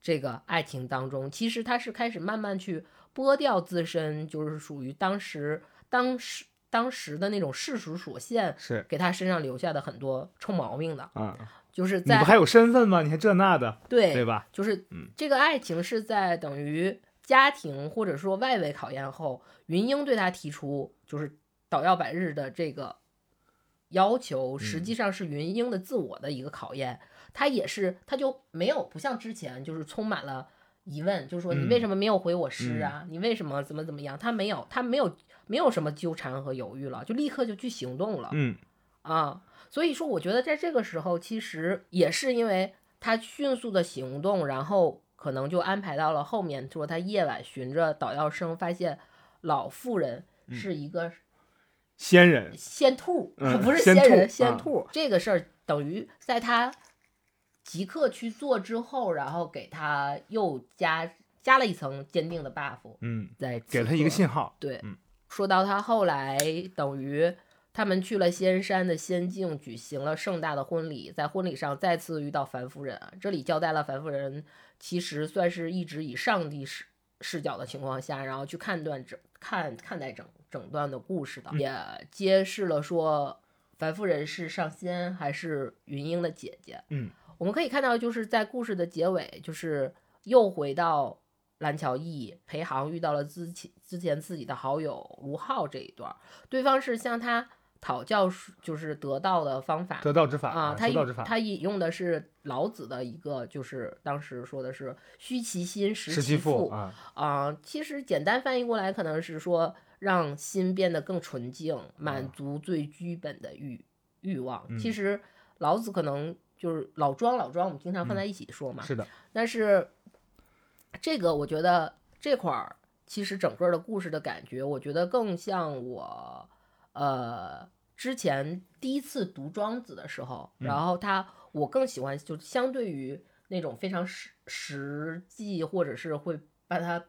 这个爱情当中，其实他是开始慢慢去剥掉自身，就是属于当时当时当时的那种世俗所限，是给他身上留下的很多臭毛病的。啊，就是在你不还有身份吗？你还这那的，对对吧？就是嗯这个爱情是在等于家庭或者说外围考验后，云英对他提出就是捣药百日的这个要求，实际上是云英的自我的一个考验。他也是，他就没有不像之前就是充满了疑问，就是说你为什么没有回我诗啊？你为什么怎么怎么样？他没有，他没有没有什么纠缠和犹豫了，就立刻就去行动了。嗯，啊，所以说我觉得在这个时候，其实也是因为他迅速的行动，然后可能就安排到了后面，说他夜晚循着捣药声，发现老妇人是一个仙人，仙兔，嗯 不是仙仙人，仙兔。这个事儿等于在他即刻去做之后，然后给他又加加了一层坚定的 buff，嗯，在给了他一个信号，对，嗯。说到他后来等于他们去了仙山的仙境，举行了盛大的婚礼，在婚礼上再次遇到樊夫人。这里交代了樊夫人其实算是一直以上帝视视角的情况下，然后去判断整看看待整整段的故事的，也揭示了说樊夫人是上仙还是云英的姐姐。嗯，我们可以看到，就是在故事的结尾，就是又回到蓝桥驿，裴航遇到了之前之前自己的好友卢浩这一段，对方是向他讨教，就是得道的方法得道之法啊，他他引用的是老子的一个，就是当时说的是虚其心，实实其腹啊，啊、其实简单翻译过来，可能是说让心变得更纯净，满足最基本的欲欲望。嗯其实老子可能就是老庄，老庄我们经常放在一起说嘛。是的，但是这个我觉得这块儿其实整个的故事的感觉，我觉得更像我呃之前第一次读庄子的时候，嗯。然后他我更喜欢就相对于那种非常实实际，或者是会把它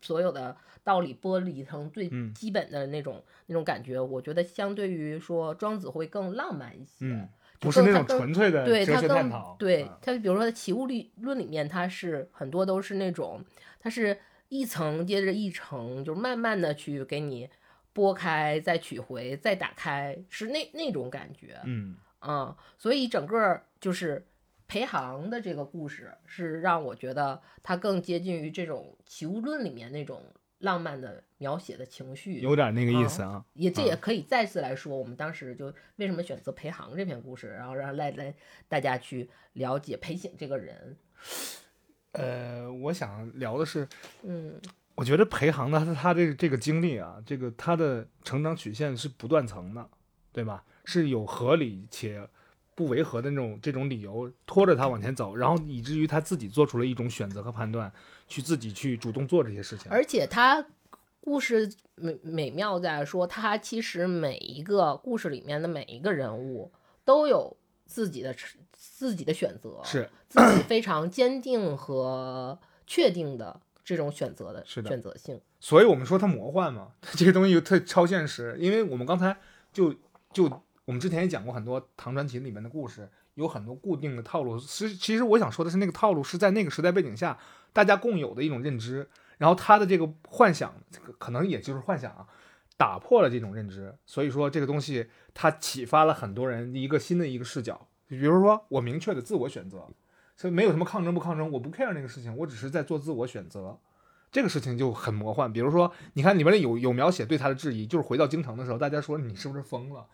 所有的道理剥离成最嗯。基本的那种、那种感觉，我觉得相对于说庄子会更浪漫一些。不是那种纯粹的哲对他更学探讨，对啊它，比如说《齐物理论》里面，它是很多都是那种，它是一层接着一层，就慢慢的去给你拨开，再取回，再打开，是那那种感觉。嗯嗯，所以整个就是裴航的这个故事，是让我觉得它更接近于这种《齐物论》里面那种浪漫的描写的情绪。有点那个意思啊，也这也可以再次来说，我们当时就为什么选择裴航这篇故事，然后让来来大家去了解裴景这个人。呃，我想聊的是，嗯我觉得裴航的他他这这个经历啊，这个他的成长曲线是不断层的，对吧？是有合理且不违和的那种这种理由拖着他往前走，然后以至于他自己做出了一种选择和判断，去自己去主动做这些事情。而且他故事美美妙在说，他其实每一个故事里面的每一个人物都有自己的自己的选择，是自己非常坚定和确定的这种选择的是的选择性。所以我们说它魔幻嘛，这个东西又特超现实。因为我们刚才就就我们之前也讲过很多唐传奇里面的故事，有很多固定的套路。其其实我想说的是，那个套路是在那个时代背景下大家共有的一种认知，然后他的这个幻想，这个可能也就是幻想啊，打破了这种认知。所以说这个东西它启发了很多人一个新的一个视角。比如说我明确的自我选择，所以没有什么抗争不抗争，我不 care 那个事情，我只是在做自我选择。这个事情就很魔幻。比如说，你看里面有有描写对他的质疑，就是回到京城的时候，大家说你是不是疯了，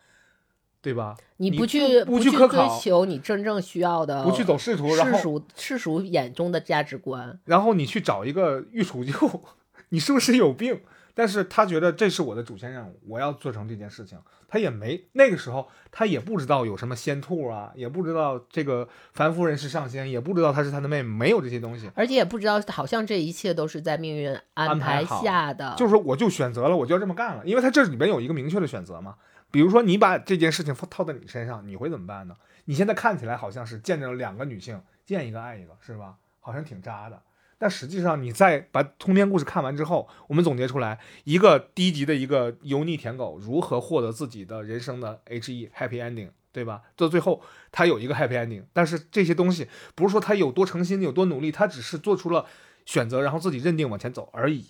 对吧？你你不去不去追去科考求你真正需要的，不去走仕途，然后世俗世俗眼中的价值观。然后你去找一个御厨救，你是不是有病？但是他觉得这是我的主线任务，我要做成这件事情。他也没那个时候，他也不知道有什么仙兔啊，也不知道这个凡夫人是上仙，也不知道她是他的妹妹，没有这些东西。而且也不知道，好像这一切都是在命运安安排好下的。就是说，我就选择了，我就要这么干了，因为他这里边有一个明确的选择嘛。比如说，你把这件事情套在你身上，你会怎么办呢？你现在看起来好像是见着了两个女性，见一个爱一个，是吧？好像挺渣的。但实际上，你在把通篇故事看完之后，我们总结出来一个低级的一个油腻舔狗如何获得自己的人生的 H E happy ending，对吧？到最后他有一个 happy ending，但是这些东西不是说他有多诚心、有多努力，他只是做出了选择，然后自己认定往前走而已。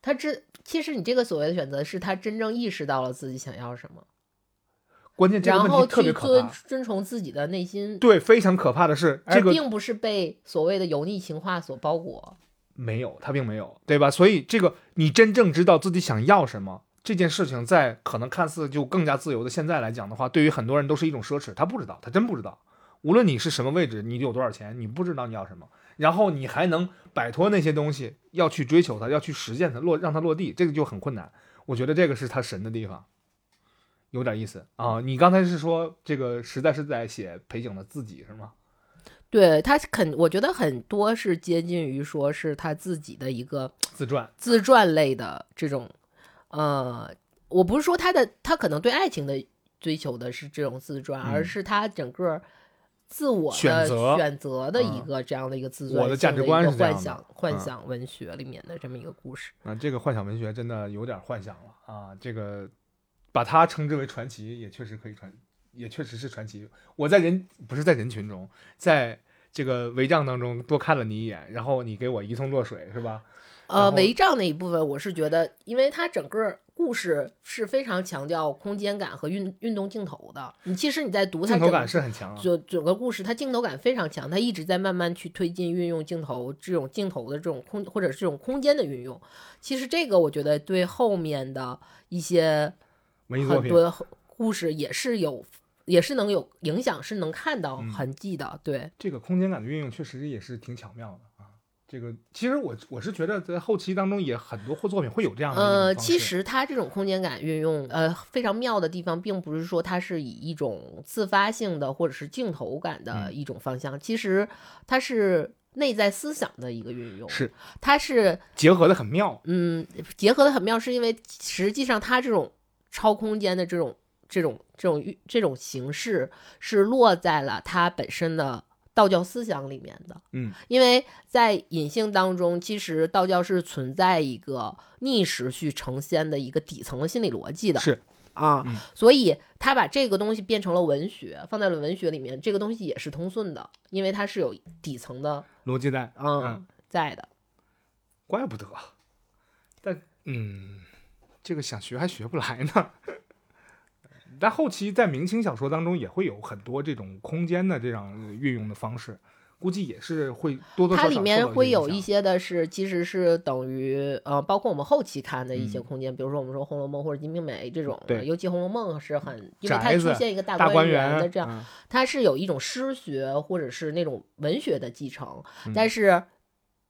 他这其实你这个所谓的选择，是他真正意识到了自己想要什么。关键这个问题特别可怕，遵从自己的内心。对，非常可怕的是，这个并不是被所谓的油腻情话所包裹。没有，他并没有，对吧？所以这个你真正知道自己想要什么这件事情，在可能看似就更加自由的现在来讲的话，对于很多人都是一种奢侈。他不知道，他真不知道。无论你是什么位置，你有多少钱，你不知道你要什么，然后你还能摆脱那些东西，要去追求它，要去实践它，落让它落地，这个就很困难。我觉得这个是他神的地方。有点意思啊！你刚才是说这个实在是在写裴景的自己是吗？对他肯，我觉得很多是接近于说是他自己的一个 自传，自传类的这种。呃，我不是说他的他可能对爱情的追求的是这种自传，而是他整个自我的选择选择的一个这样的一个自传，我的价值观是幻想幻想文学里面的这么一个故事。啊，这个幻想文学真的有点幻想了啊！这个。把它称之为传奇，也确实可以传，也确实是传奇。我在人不是在人群中，在这个帷帐当中多看了你一眼，然后你给我一通落水，是吧？呃，帷帐那一部分，我是觉得，因为它整个故事是非常强调空间感和运运动镜头的。你其实你在读它，镜头感是很强，就整个故事它镜头感非常强，它一直在慢慢去推进运用镜头这种镜头的这种空或者是这种空间的运用。其实这个我觉得对后面的一些。很多故事也是有，也是能有影响，是能看到痕迹的。对这个空间感的运用，确实也是挺巧妙的啊。这个其实我我是觉得，在后期当中也很多作品会有这样的。呃，其实它这种空间感运用，呃，非常妙的地方，并不是说它是以一种自发性的或者是镜头感的一种方向，其实它是内在思想的一个运用。是，它是结合的很妙。嗯，结合的很妙，是因为实际上它这种。超空间的这种、这种、这种、这种形式是落在了它本身的道教思想里面的。嗯，因为在隐性当中，其实道教是存在一个逆时序成仙的一个底层的心理逻辑的。是啊，所以他把这个东西变成了文学，放在了文学里面，这个东西也是通顺的，因为它是有底层的逻辑在，嗯，在的。怪不得，但嗯。这个想学还学不来呢，但后期在明清小说当中也会有很多这种空间的这样运用的方式，估计也是会多多少少。它里面会有一些的是，其实是等于呃，包括我们后期看的一些空间，比如说我们说《红楼梦》或者《金瓶梅》这种，对，尤其《红楼梦》是很，因为它出现一个大观园的这样，它是有一种诗学或者是那种文学的继承，但是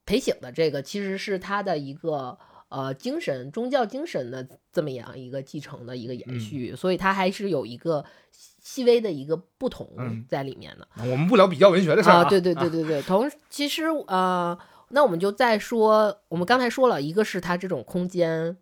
裴醒的这个其实是他的一个。呃，精神宗教精神的这么样一个继承的一个延续，所以它还是有一个细微的一个不同在里面的。我们不聊比较文学的事儿啊，对对对对对。同其实呃，那我们就再说，我们刚才说了一个是它这种空间，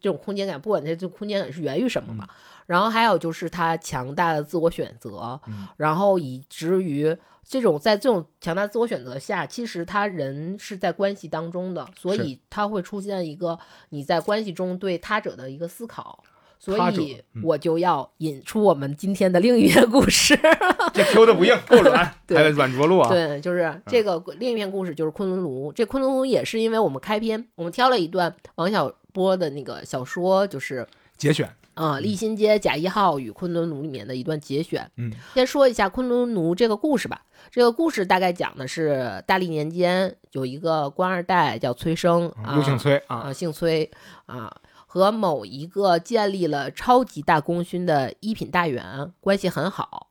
这种空间感，不管它这空间感是源于什么嘛，然后还有就是他强大的自我选择，然后以至于。这种在这种强大自我选择下，其实他人是在关系当中的，所以他会出现一个你在关系中对他者的一个思考。所以我就要引出我们今天的另一篇故事。这 Q 的不硬，够软，对，软着陆啊。对，就是这个另一篇故事，就是《昆仑奴》。这《昆仑奴》也是因为我们开篇，我们挑了一段王小波的那个小说，就是节选。啊，立新街甲一号与昆仑奴里面的一段节选。嗯，先说一下昆仑奴这个故事吧。这个故事大概讲的是大历年间有一个官二代叫崔生，啊姓崔啊，姓崔啊，和某一个建立了超级大功勋的一品大员关系很好。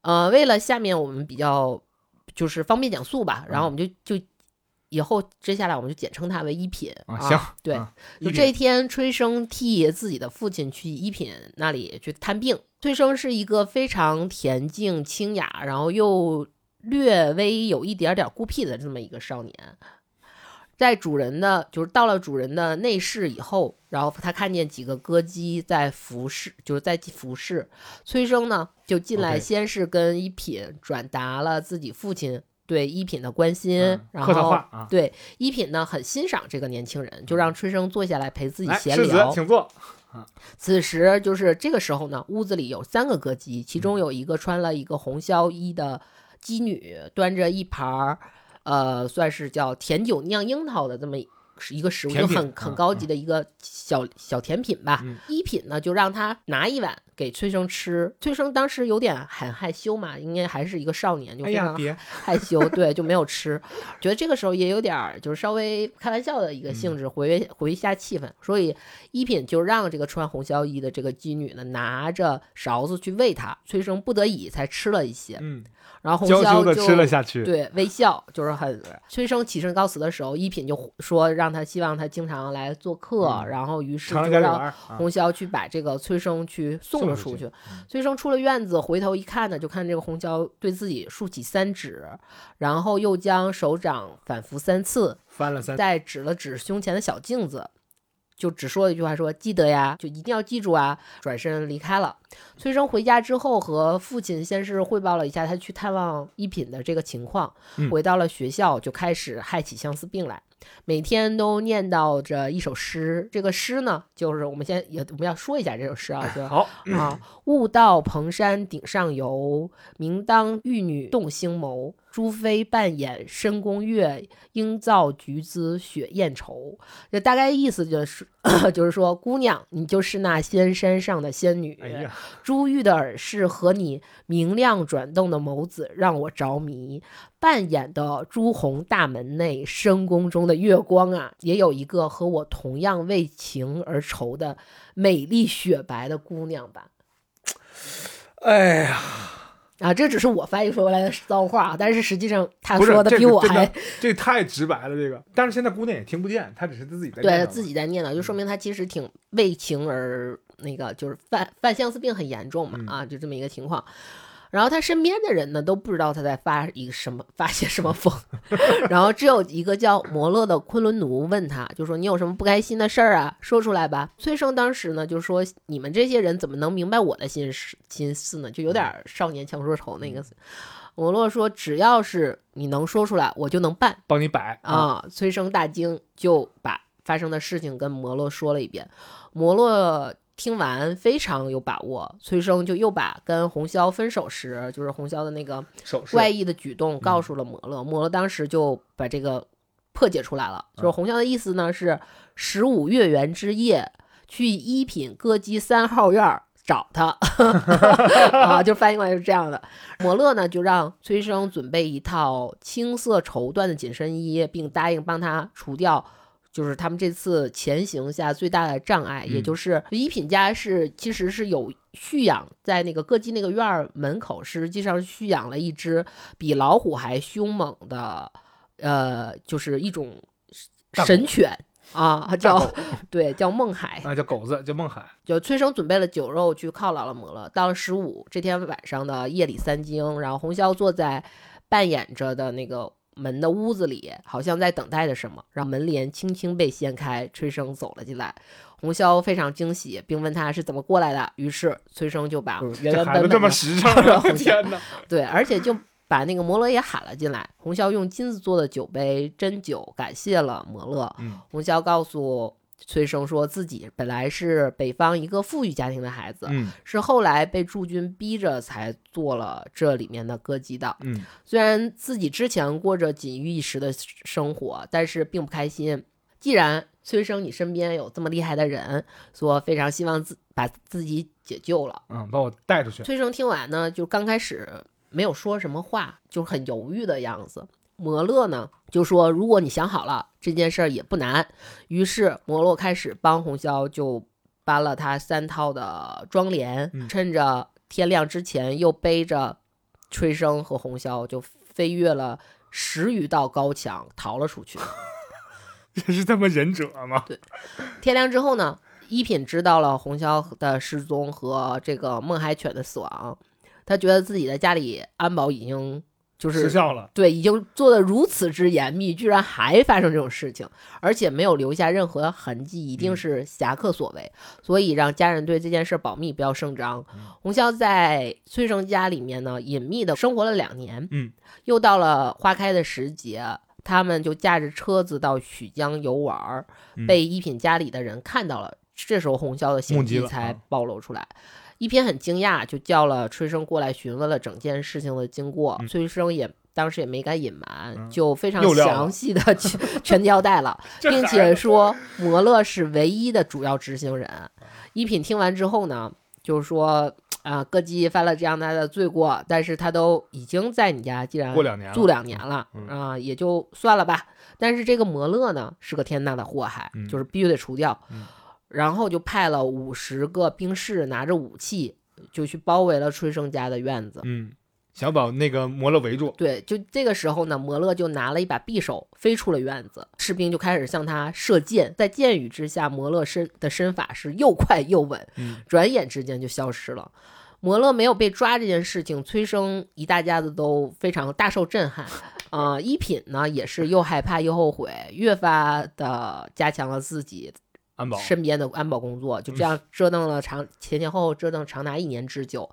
呃，为了下面我们比较就是方便讲述吧，然后我们就就。以后接下来我们就简称他为一品啊。行，对，就这一天，崔生替自己的父亲去一品那里去探病。崔生是一个非常恬静清雅，然后又略微有一点点孤僻的这么一个少年。在主人的，就是到了主人的内室以后，然后他看见几个歌姬在服侍，就是在服侍。崔生呢，就进来，先是跟一品转达了自己父亲。对一品的关心，然后对一品呢很欣赏这个年轻人，就让春生坐下来陪自己闲聊。请坐。此时就是这个时候呢，屋子里有三个歌姬，其中有一个穿了一个红绡衣的姬女，端着一盘儿，呃，算是叫甜酒酿樱桃的这么。是一个食物，就很很高级的一个小小甜品吧。一品呢，就让他拿一碗给崔生吃。崔生当时有点很害羞嘛，应该还是一个少年，就非常害羞，对，就没有吃。觉得这个时候也有点就是稍微开玩笑的一个性质，回回一下气氛。所以一品就让这个穿红绡衣的这个妓女呢，拿着勺子去喂他。崔生不得已才吃了一些。嗯。然后红绡就吃了下去，对微笑就是很。崔生起身告辞的时候，一品就说让他希望他经常来做客，然后于是就让红绡去把这个崔生去送了出去。崔生出了院子，回头一看呢，就看这个红椒对自己竖起三指，然后又将手掌反复三次，翻了三，再指了指胸前的小镜子。就只说了一句话，说记得呀，就一定要记住啊！转身离开了。崔生回家之后，和父亲先是汇报了一下他去探望一品的这个情况。回到了学校，就开始害起相思病来。每天都念叨着一首诗，这个诗呢，就是我们先也我们要说一下这首诗啊，就好啊。悟到蓬山顶上游，明当玉女动星眸。朱飞扮演深宫月，应造菊姿雪艳愁。这大概意思就是，就是说，姑娘，你就是那仙山上的仙女。珠玉的耳饰和你明亮转动的眸子让我着迷。扮演的朱红大门内深宫中的月光啊，也有一个和我同样为情而愁的美丽雪白的姑娘吧。哎呀。啊，这只是我翻译出来的骚话，但是实际上他说的比我还这太直白了。这个，但是现在姑娘也听不见，她只是自己在对自己在念叨，就说明她其实挺为情而那个，就是犯犯相思病很严重嘛啊，就这么一个情况。然后他身边的人呢都不知道他在发一个什么发些什么疯，然后只有一个叫摩勒的昆仑奴问他，就说你有什么不开心的事儿啊，说出来吧。崔生当时呢就说你们这些人怎么能明白我的心思心思呢？就有点少年强说愁那个。摩洛说只要是你能说出来，我就能办，帮你摆啊。崔生大惊，就把发生的事情跟摩洛说了一遍，摩洛。听完非常有把握，崔生就又把跟红霄分手时就是红霄的那个怪异的举动告诉了摩勒，摩勒当时就把这个破解出来了，就是红霄的意思呢是十五月圆之夜去一品歌姬三号院找他，啊，就翻译过来是这样的。摩勒呢就让崔生准备一套青色绸缎的紧身衣，并答应帮他除掉。就是他们这次前行下最大的障碍，也就是一品家是其实是有蓄养在那个歌姬那个院儿门口，实际上蓄养了一只比老虎还凶猛的，呃，就是一种神犬啊，叫对叫孟海啊，叫狗子叫孟海。就崔生准备了酒肉去犒劳了摩勒。到了十五这天晚上的夜里三更，然后红绡坐在扮演着的那个。门的屋子里好像在等待着什么，让门帘轻轻被掀开，崔生走了进来。红绡非常惊喜，并问他是怎么过来的。于是崔生就把原原本本这么实诚，天哪！对，而且就把那个摩勒也喊了进来。红绡用金子做的酒杯斟酒，感谢了摩勒。红绡告诉。崔生说自己本来是北方一个富裕家庭的孩子，嗯，是后来被驻军逼着才做了这里面的歌姬的，嗯，虽然自己之前过着锦衣玉食的生活，但是并不开心。既然崔生你身边有这么厉害的人，说非常希望自把自己解救了，嗯，把我带出去。崔生听完呢，就刚开始没有说什么话，就很犹豫的样子。摩勒呢就说：“如果你想好了，这件事儿也不难。”于是摩洛开始帮红霄就搬了他三套的妆帘，趁着天亮之前，又背着吹笙和红霄就飞越了十余道高墙逃了出去。这是他妈忍者吗？对。天亮之后呢，一品知道了红霄的失踪和这个孟海犬的死亡，他觉得自己的家里安保已经。就是失效了。对，已经做的如此之严密，居然还发生这种事情，而且没有留下任何痕迹，一定是侠客所为，所以让家人对这件事保密，不要声张。红潇在崔生家里面呢，隐秘的生活了两年。嗯，又到了花开的时节，他们就驾着车子到曲江游玩，被一品家里的人看到了。这时候红潇的行迹才暴露出来。一品很惊讶，就叫了崔生过来询问了整件事情的经过。崔生也当时也没敢隐瞒，就非常详细的全 全交代了，并且说摩勒是唯一的主要执行人。一品听完之后呢，就是说啊，歌姬犯了这样大的罪过，但是他都已经在你家，既然住两年了啊，也就算了吧。但是这个摩勒呢，是个天大的祸害，就是必须得除掉。然后就派了五十个兵士拿着武器，就去包围了春生家的院子。嗯，想把那个摩勒围住。对，就这个时候呢，摩勒就拿了一把匕首飞出了院子，士兵就开始向他射箭。在箭雨之下，摩勒身的身法是又快又稳，转眼之间就消失了。摩勒没有被抓这件事情，崔生一大家子都非常大受震撼。啊，一品呢也是又害怕又后悔，越发的加强了自己。身边的安保工作就这样折腾了长前前后后折腾长达一年之久，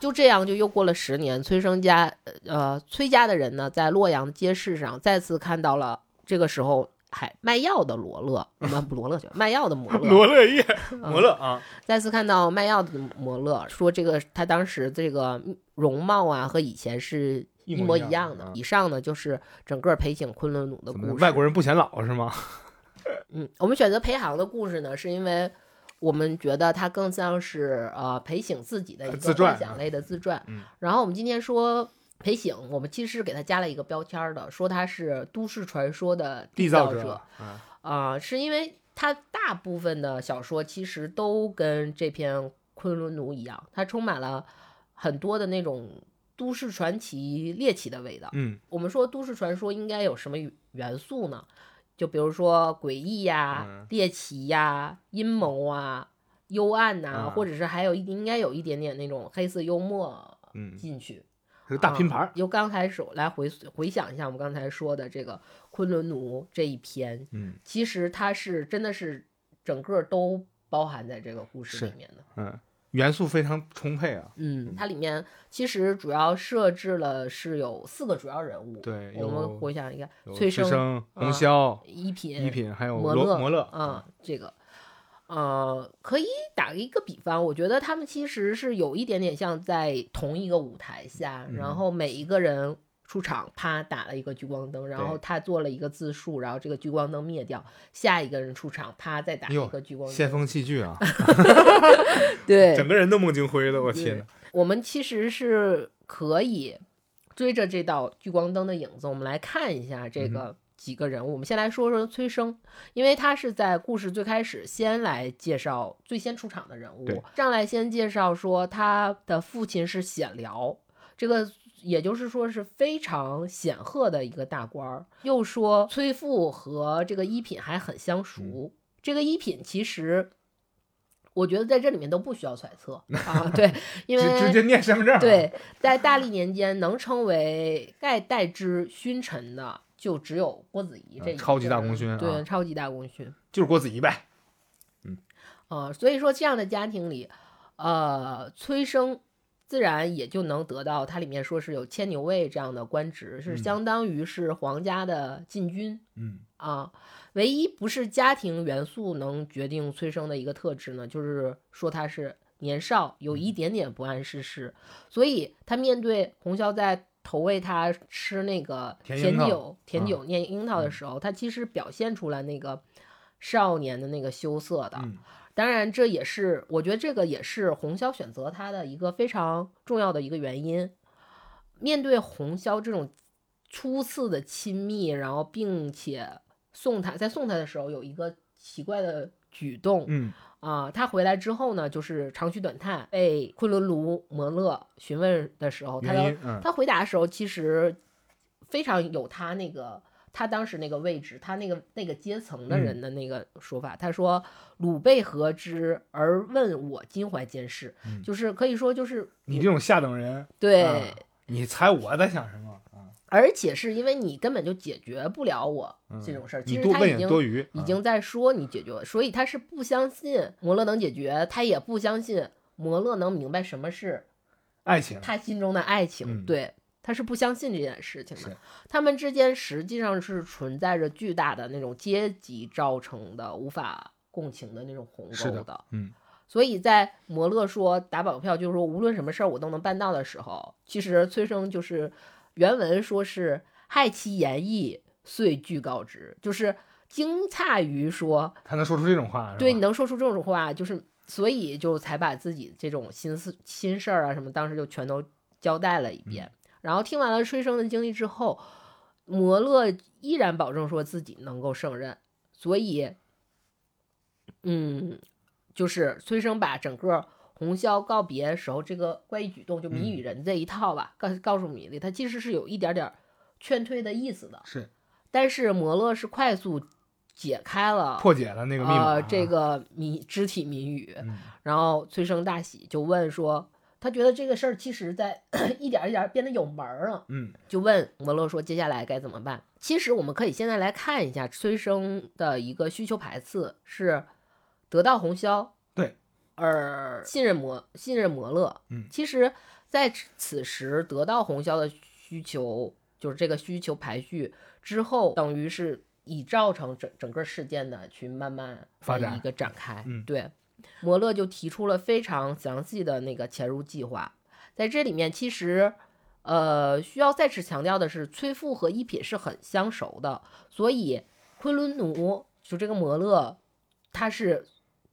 就这样就又过了十年。崔生家呃崔家的人呢，在洛阳街市上再次看到了这个时候还卖药的罗勒，不罗勒去卖药的摩 勒，罗勒叶摩勒啊，再次看到卖药的摩勒，说这个他当时这个容貌啊和以前是一模一样的。以上呢就是整个裴景昆仑奴的故事。外国人不显老是吗？嗯，我们选择裴航的故事呢，是因为我们觉得他更像是呃裴醒自己的一个幻想类的自传。嗯，然后我们今天说裴醒，我们其实是给他加了一个标签的，说他是都市传说的缔造者。啊，是因为他大部分的小说其实都跟这篇《昆仑奴》一样，它充满了很多的那种都市传奇猎奇的味道。嗯，我们说都市传说应该有什么元素呢？就比如说诡异呀、猎奇呀、阴谋啊、幽暗呐，或者是还有一应该有一点点那种黑色幽默进去，是大拼盘。由刚开始来回回想一下我们刚才说的这个《昆仑奴》这一篇，嗯，其实它是真的是整个都包含在这个故事里面的，嗯。元素非常充沛啊，嗯，它里面其实主要设置了是有四个主要人物，对，我们回想一下，崔生、洪潇、一品、一品还有摩勒，摩勒啊，这个，呃，可以打一个比方，我觉得他们其实是有一点点像在同一个舞台下，然后每一个人。出场，啪打了一个聚光灯，然后他做了一个自述，然后这个聚光灯灭掉，下一个人出场，啪再打一个聚光灯。先锋戏剧啊！对，整个人都孟京辉了，我天呐。我们其实是可以追着这道聚光灯的影子，我们来看一下这个几个人物。我们先来说说崔生，因为他是在故事最开始先来介绍最先出场的人物，上来先介绍说他的父亲是显辽，这个。也就是说是非常显赫的一个大官儿，又说崔父和这个一品还很相熟。这个一品其实，我觉得在这里面都不需要揣测 啊，对，因为直接念身份证。对，在大历年间能称为盖代之勋臣的，就只有郭子仪这超级大功勋，对，超级大功勋就是郭子仪呗。嗯，啊，所以说这样的家庭里，呃，崔生。自然也就能得到，它里面说是有牵牛卫这样的官职，是相当于是皇家的禁军。嗯。啊，唯一不是家庭元素能决定催生的一个特质呢，就是说他是年少，有一点点不谙世事，所以他面对洪潇在投喂他吃那个甜酒、甜酒念樱桃的时候，他其实表现出来那个少年的那个羞涩的。当然，这也是我觉得这个也是红潇选择他的一个非常重要的一个原因。面对红潇这种初次的亲密，然后并且送他在送他的时候有一个奇怪的举动，嗯啊，他回来之后呢，就是长吁短叹，被昆仑奴摩勒询问的时候，他他回答的时候其实非常有他那个。他当时那个位置，他那个那个阶层的人的那个说法，他说：“鲁备何之而问我襟怀监视？”就是可以说，就是你这种下等人，对，你猜我在想什么？而且是因为你根本就解决不了我这种事儿，其实他已经已经在说你解决，所以他是不相信摩勒能解决，他也不相信摩勒能明白什么是爱情，他心中的爱情，对，他是不相信这件事情的。他们之间实际上是存在着巨大的那种阶级造成的无法共情的那种鸿沟的，嗯。所以在摩勒说打保票，就是说无论什么事儿我都能办到的时候，其实崔生就是原文说是害其言意，遂具告知，就是惊诧于说他能说出这种话，对你能说出这种话，就是所以就才把自己这种心思心事儿啊什么，当时就全都交代了一遍。然后听完了崔生的经历之后，摩勒依然保证说自己能够胜任，所以，嗯。就是崔生把整个红霄告别时候这个怪异举动，就谜语人这一套吧，告告诉米莉，他其实是有一点点劝退的意思的。是，但是摩勒是快速解开了破解了那个密码，这个谜肢体谜语。然后崔生大喜，就问说，他觉得这个事儿其实在 一点一点变得有门儿了。嗯，就问摩洛说，接下来该怎么办？其实我们可以现在来看一下催生的一个需求排次是。得到红销，对，而信任摩信任摩勒，嗯，其实在此时得到红销的需求，就是这个需求排序之后，等于是已造成整整个事件的去慢慢发展一个展开，嗯，对，摩勒就提出了非常详细的那个潜入计划，在这里面其实，呃，需要再次强调的是，崔富和一品是很相熟的，所以昆仑奴就这个摩勒，他是。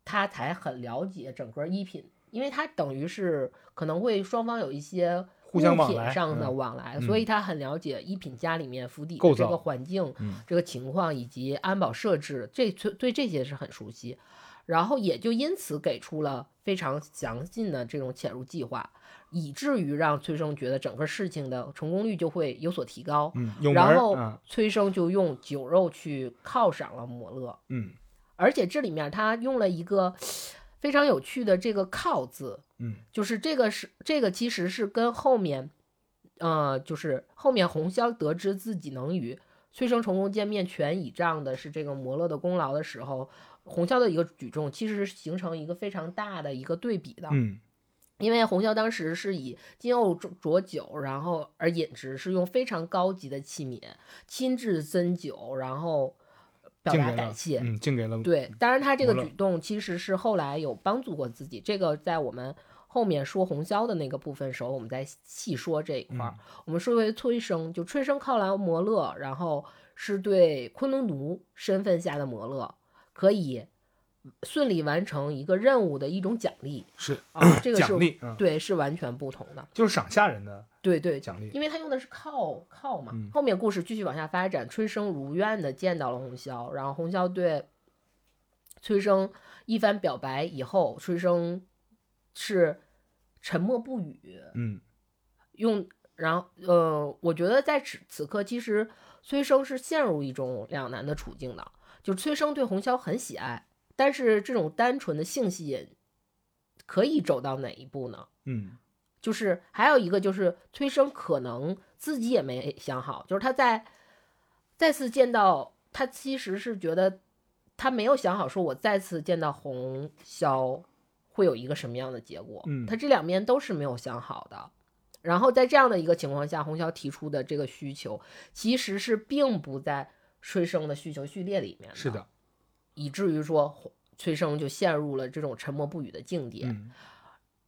他才很了解整个一品，因为他等于是可能会双方有一些物品上的往来，所以他很了解一品家里面府邸的这个环境、这个情况以及安保设置，这对这些是很熟悉，然后也就因此给出了非常详尽的这种潜入计划，以至于让崔生觉得整个事情的成功率就会有所提高。嗯，然后崔生就用酒肉去犒赏了摩勒。嗯。而且这里面他用了一个非常有趣的这个“靠”字，嗯，就是这个是这个其实是跟后面，呃，就是后面红霄得知自己能与崔生成功见面全倚仗的是这个摩勒的功劳的时候，红霄的一个举重其实是形成一个非常大的一个对比的，嗯，因为红霄当时是以金瓯浊酒，然后而饮之，是用非常高级的器皿亲自斟酒，然后。表达感谢，嗯，敬给了对。当然，他这个举动其实是后来有帮助过自己。这个在我们后面说红霄的那个部分时候，我们再细说这一块儿。我们说回崔生，就崔生靠来摩勒，然后是对昆仑奴身份下的摩勒可以。顺利完成一个任务的一种奖励是啊，这个奖励对是完全不同的，就是赏下人的对对奖励，因为他用的是靠靠嘛。后面故事继续往下发展，崔生如愿的见到了红霄，然后红霄对崔生一番表白以后，崔生是沉默不语。嗯，用然后呃，我觉得在此此刻，其实崔生是陷入一种两难的处境的，就崔生对红霄很喜爱。但是这种单纯的性吸引可以走到哪一步呢？嗯，就是还有一个就是崔生可能自己也没想好，就是他在再次见到他，其实是觉得他没有想好，说我再次见到红霄会有一个什么样的结果？嗯，他这两面都是没有想好的。然后在这样的一个情况下，红霄提出的这个需求其实是并不在崔生的需求序列里面的。是的。以至于说催生就陷入了这种沉默不语的境地。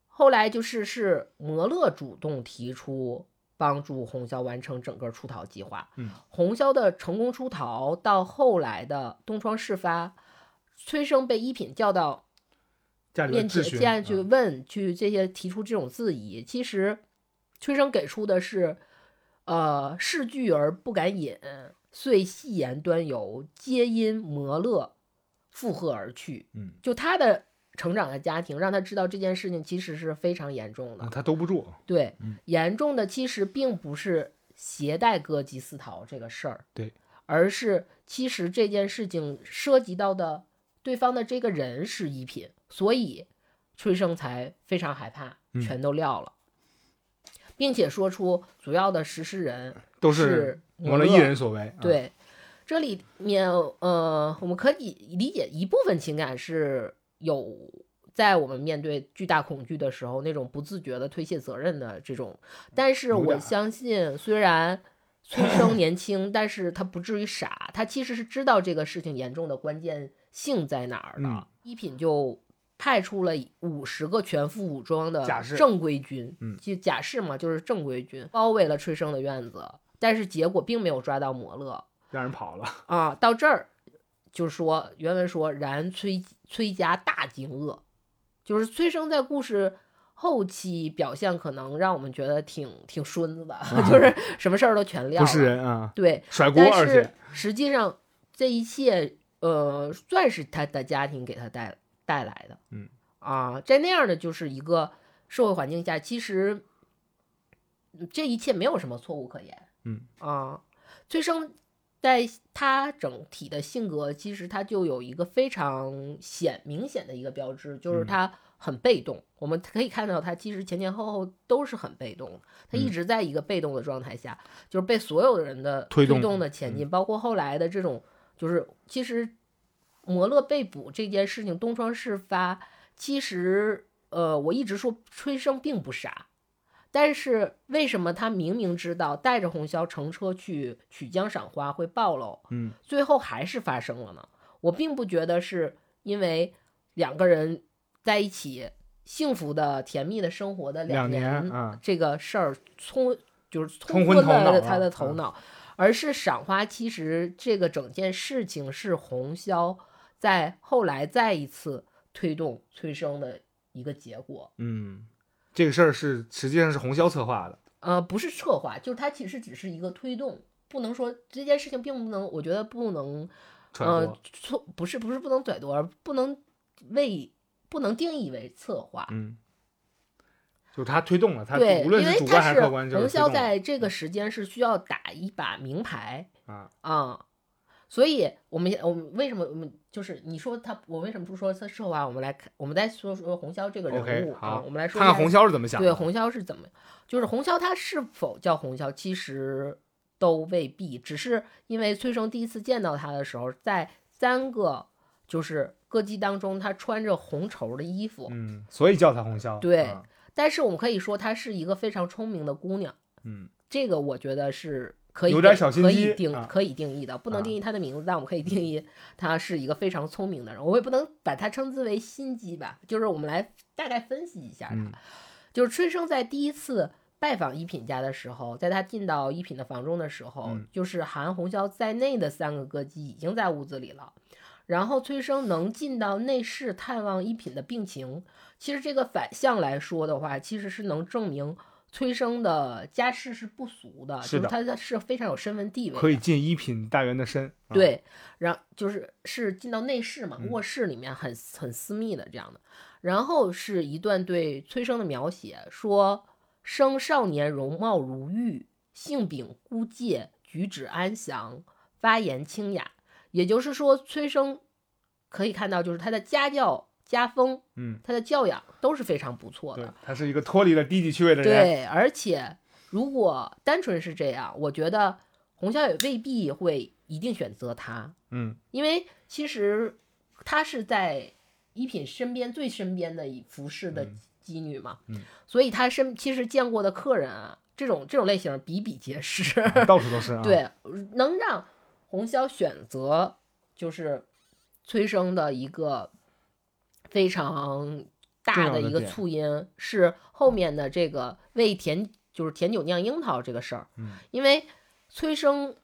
后来就是是摩勒主动提出帮助红霄完成整个出逃计划。嗯，红霄的成功出逃到后来的东窗事发，催生被一品叫到面前，去问，去这些提出这种质疑。其实崔生给出的是，呃，视拒而不敢饮，遂戏言端游，皆因摩勒。附和而去，嗯，就他的成长的家庭让他知道这件事情其实是非常严重的，他兜不住。对，严重的其实并不是携带歌姬私逃这个事儿，对，而是其实这件事情涉及到的对方的这个人是一品，所以崔生才非常害怕，全都撂了。并且说出主要的实施人都是摩勒一人所为。对，这里面呃，我们可以理解一部分情感是有在我们面对巨大恐惧的时候那种不自觉的推卸责任的这种，但是我相信，虽然崔生年轻，但是他不至于傻，他其实是知道这个事情严重的关键性在哪儿的。一品就。派出了五十个全副武装的正规军，就假释嘛，就是正规军，包围了崔生的院子，但是结果并没有抓到摩勒，让人跑了啊。到这儿，就是说原文说，然崔崔家大惊愕，就是崔生在故事后期表现可能让我们觉得挺挺孙子的，就是什么事儿都全撂，不是人啊，对，甩锅，而且实际上这一切，呃，算是他的家庭给他带。带来的，嗯啊，在那样的就是一个社会环境下，其实这一切没有什么错误可言，嗯啊，崔生在他整体的性格，其实他就有一个非常显明显的一个标志，就是他很被动。我们可以看到，他其实前前后后都是很被动，他一直在一个被动的状态下，就是被所有的人的推动的前进，包括后来的这种，就是其实。摩勒被捕这件事情东窗事发，其实，呃，我一直说崔生并不傻，但是为什么他明明知道带着红绡乘车去曲江赏花会暴露，嗯，最后还是发生了呢？我并不觉得是因为两个人在一起幸福的甜蜜的生活的两年啊这个事儿冲就是冲昏了他的头脑，而是赏花其实这个整件事情是红绡。在后来再一次推动催生的一个结果，嗯，这个事儿是实际上是红霄策划的，呃，不是策划，就是它其实只是一个推动，不能说这件事情并不能，我觉得不能，呃，错不是不是不能揣度，而不能为不能定义为策划，嗯，就是他推动了，他对，无论是主观还是客观，红霄在这个时间是需要打一把名牌啊啊。所以，我们我们为什么我们就是你说他，我为什么不说他策划？我们来看，我们再说说红萧这个人物啊。我们来说看看红绡是怎么想。对，红萧是怎么，就是红萧他是否叫红萧，其实都未必。只是因为崔生第一次见到他的时候，在三个就是歌姬当中，他穿着红绸的衣服，嗯，所以叫他红萧。对，但是我们可以说她是一个非常聪明的姑娘，嗯，这个我觉得是。可以有点小心机，可以定可以定义的，不能定义他的名字，但我们可以定义他是一个非常聪明的人。我也不能把他称之为心机吧，就是我们来大概分析一下他。就是春生在第一次拜访一品家的时候，在他进到一品的房中的时候，就是韩红绡在内的三个歌姬已经在屋子里了。然后崔生能进到内室探望一品的病情，其实这个反向来说的话，其实是能证明。崔生的家世是不俗的，是的，他是非常有身份地位，可以进一品大员的身。对，然后就是是进到内室嘛，卧室里面很很私密的这样的。然后是一段对崔生的描写，说生少年容貌如玉，性秉孤介，举止安详，发言清雅。也就是说，崔生可以看到，就是他的家教。家风，嗯，他的教养都是非常不错的。他是一个脱离了低级趣味的人。对，而且如果单纯是这样，我觉得洪小也未必会一定选择他。嗯，因为其实他是在一品身边最身边的服侍的妓女嘛，嗯，所以他身其实见过的客人啊，这种这种类型比比皆是，到处都是。对，能让洪潇选择就是催生的一个。非常大的一个促因是后面的这个为甜就是甜酒酿樱桃这个事儿，嗯，因为催生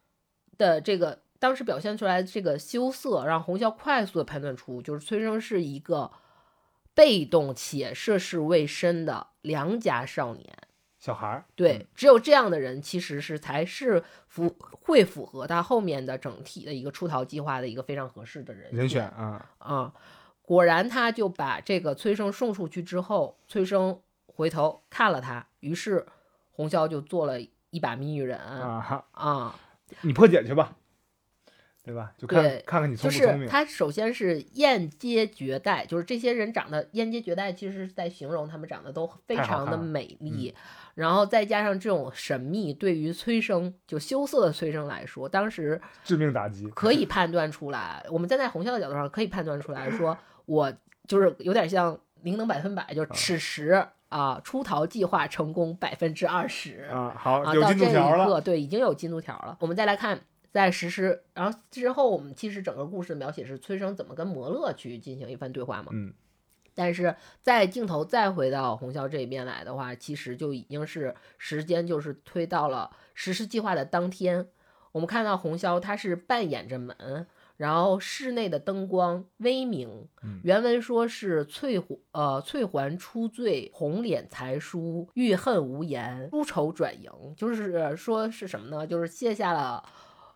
的这个当时表现出来这个羞涩，让红绡快速的判断出就是催生是一个被动且涉世未深的良家少年。小孩儿，对，只有这样的人其实是才是符会符合他后面的整体的一个出逃计划的一个非常合适的人人选啊。啊。果然，他就把这个崔生送出去之后，崔生回头看了他，于是洪潇就做了一把谜语人啊啊！你破解去吧。对吧？就看看看你聪就不聪明。是他首先是燕阶绝代，就是这些人长得燕阶绝代，其实是在形容他们长得都非常的美丽，然后再加上这种神秘，对于崔生就羞涩的崔生来说，当时致命打击。可以判断出来，我们站在红校的角度上可以判断出来说，我就是有点像灵能百分百，就是此时啊出逃计划成功百分之二十啊，好，啊，有进度到这一条了。刻，对，已经有进度条了。我们再来看，在实施，然后之后，我们其实整个故事描写是崔生怎么跟摩勒去进行一番对话嘛。嗯，但是在镜头再回到红霄这边来的话，其实就已经是时间就是推到了实施计划的当天。我们看到红霄他是扮演着门，然后室内的灯光微明。原文说是翠环呃翠环出醉，红脸才疏，欲恨无言，出愁转盈，就是说是什么呢？就是卸下了。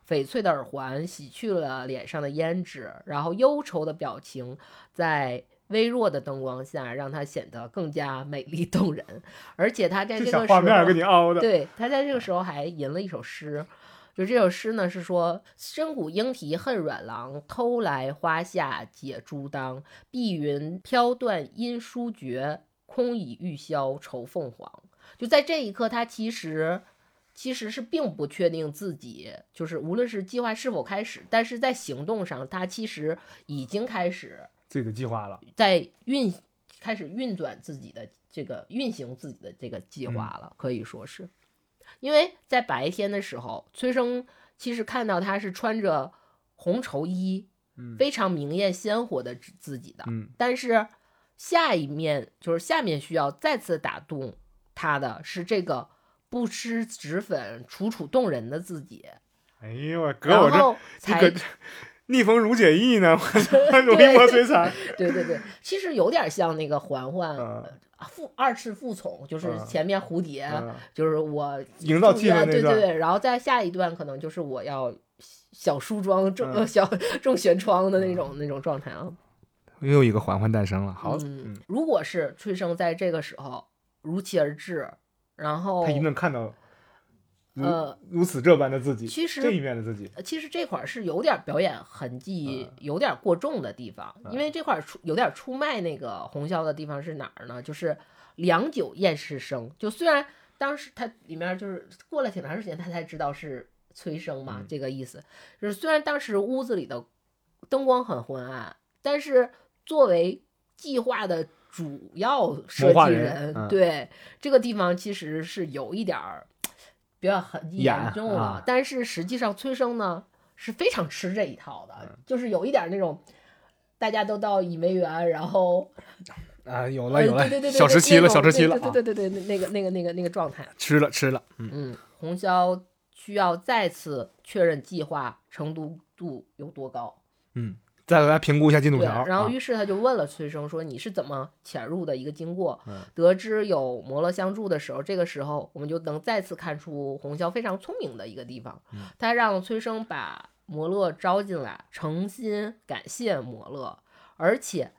翡翠的耳环洗去了脸上的胭脂，然后忧愁的表情在微弱的灯光下，让她显得更加美丽动人。而且她在这这个时候，画面给你凹的。对，他在这个时候还吟了一首诗，就这首诗呢是说：“深谷莺啼恨软郎，偷来花下解珠当。碧云飘断音书绝，空倚玉箫愁凤凰。”就在这一刻，他其实其实是并不确定自己，就是无论是计划是否开始，但是在行动上，他其实已经开始自己的计划了。在运开始运转自己的这个运行自己的这个计划了，可以说是，因为在白天的时候，崔生其实看到他是穿着红绸衣，嗯非常明艳鲜活的自自己的，嗯。但是下一面就是下面需要再次打动他的是这个不施脂粉、楚楚动人的自己，哎呦我哥，我这逆风如解意呢，我容易磨摧残。对对对，其实有点像那个嬛嬛嗯复二次复从，就是嗯前面蝴蝶，嗯就是我 营造注意啊气氛那段对对对，然后再下一段可能就是我要小梳妆正、嗯小正悬窗的那种、那种状态啊。又一个嬛嬛诞生了。好，嗯，如果是春生在这个时候如期而至，然后他一定能看到如呃如此这般的自己，其实这一面的自己。呃其实这块儿是有点表演痕迹，嗯有点过重的地方，因为这块儿出有点出卖那个红绡的地方是哪儿呢？就是良久厌世生，就虽然当时他里面就是过了挺长时间，他才知道是催生嘛，嗯这个意思。就是虽然当时屋子里的灯光很昏暗，但是作为计划的主要设计人嗯对这个地方其实是有一点儿表演痕迹演严重了，啊但是实际上催生呢是非常吃这一套的，嗯就是有一点那种大家都到倚梅园，然后啊，有呃了有了对对对，对小时期了，小时期了啊，对对对对对，那个那个那个那个状态，吃了吃了，嗯嗯，红霄需要再次确认计划程度度有多高。再来评估一下进度，条。然后啊于是他就问了崔生说：“你是怎么潜入的一个经过？”嗯得知有摩勒相助的时候，这个时候我们就能再次看出红霄非常聪明的一个地方。嗯他让崔生把摩勒招进来，诚心感谢摩勒，而且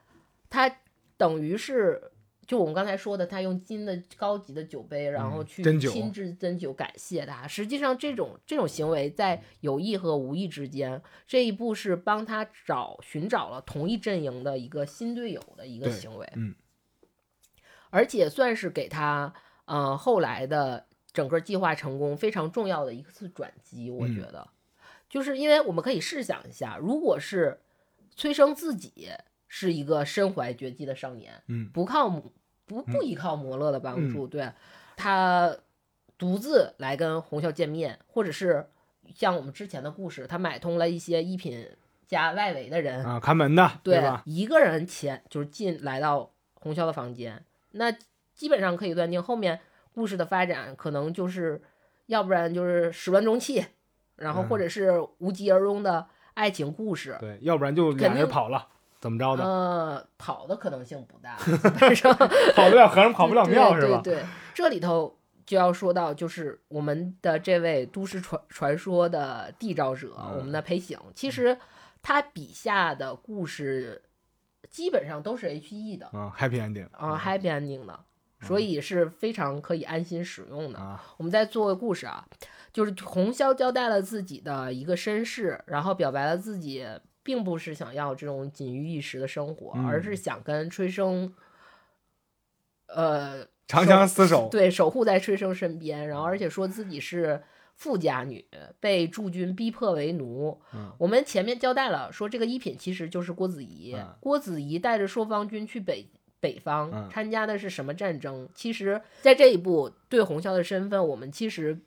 他等于是。就我们刚才说的，他用金的高级的酒杯，然后去亲自斟酒感谢他。实际上，这种这种行为在有意和无意之间，这一步是帮他找寻找了同一阵营的一个新队友的一个行为，嗯，而且算是给他呃后来的整个计划成功非常重要的一次转机。我嗯觉得，就是因为我们可以试想一下，如果是崔生自己是一个身怀绝技的少年，嗯不靠母不不依靠摩勒的帮助，对他独自来跟红校见面，或者是像我们之前的故事，他买通了一些一品家外围的人，啊，看门的，对吧？一个人前就是进来到红霄的房间，那基本上可以断定后面故事的发展可能就是，要不然就是始乱终弃，然后嗯或者是无疾而终的爱情故事。对，要不然就俩肯定人跑了，怎么着的？呃，跑的可能性不大，跑不了和尚跑不了庙是吧？对这里头就要说到，就是我们的这位都市传传说的缔造者，嗯我们的裴醒，其实他笔下的故事基本上都是 H E 的啊，happy ending 啊、h a p p y ending 的。所以是非常可以安心使用的。啊，我们再做个故事啊，就是红绡交代了自己的一个身世，然后表白了自己并不是想要这种锦衣玉食的生活，嗯而是想跟吹生，呃，长相厮守，对，守护在吹生身边，然后而且说自己是富家女，被驻军逼迫为奴。嗯我们前面交代了，说这个一品其实就是郭子仪，嗯郭子仪带着朔方军去北北方、嗯参加的是什么战争？其实，在这一步对红绡的身份，我们其实。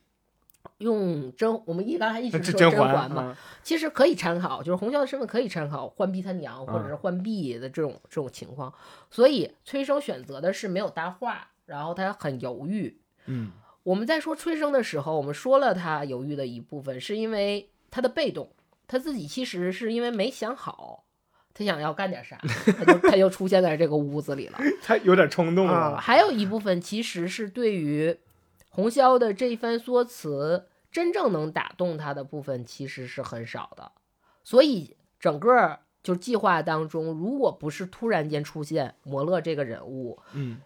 用甄，我们一刚才一直 说甄嬛嬛嘛，啊其实可以参考，就是红绡的身份可以参考浣碧他娘或者嗯是浣碧的这种、这种情况，所以崔生选择的是没有搭话，然后他很犹豫。嗯。我们在说崔生的时候，我们说了他犹豫的一部分，是因为他的被动，他自己其实是因为没想好，他想要干点啥，他就他就出现在这个屋子里了。他有点冲动啊、了，还有一部分其实是对于红绡的这一番说辞，真正能打动他的部分其实是很少的。所以整个就计划当中，如果不是突然间出现摩勒这个人物，嗯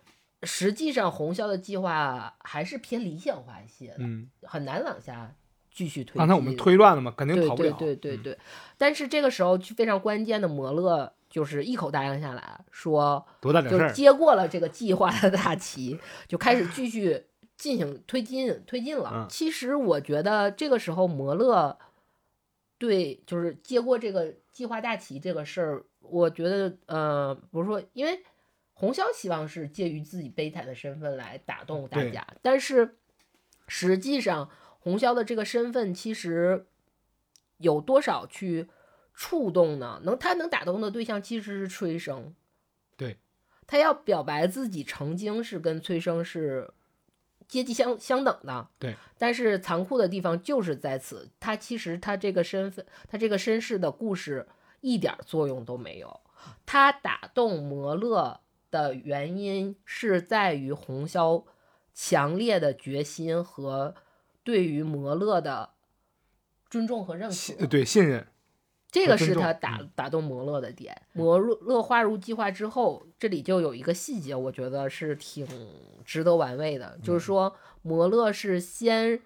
实际上红绡的计划还是偏理想化一些的，嗯，很难往下继续推进。刚才我们推乱了嘛，肯定对跑不了，对对对对，但是这个时候非常关键的摩勒就是一口答应下来说。多大点事儿，就接过了这个计划的大旗，就开始继续进行推进推进了。嗯其实我觉得这个时候摩勒对就是接过这个计划大旗这个事儿，我觉得呃，不是说因为红绡希望是介于自己悲惨的身份来打动大家，但是实际上红绡的这个身份其实有多少去触动呢？能他能打动的对象其实是吹生。对，他要表白自己曾经是跟崔生是阶级相相等的，对。但是残酷的地方就是在此，他其实他这个身份，他这个身世的故事一点作用都没有。他打动摩勒的原因是在于红绡强烈的决心和对于摩勒的尊重和认信可。对信任，这个是他打打动摩勒的点。摩勒花如计划之后，这里就有一个细节，我觉得是挺值得玩味的，就是说摩勒是先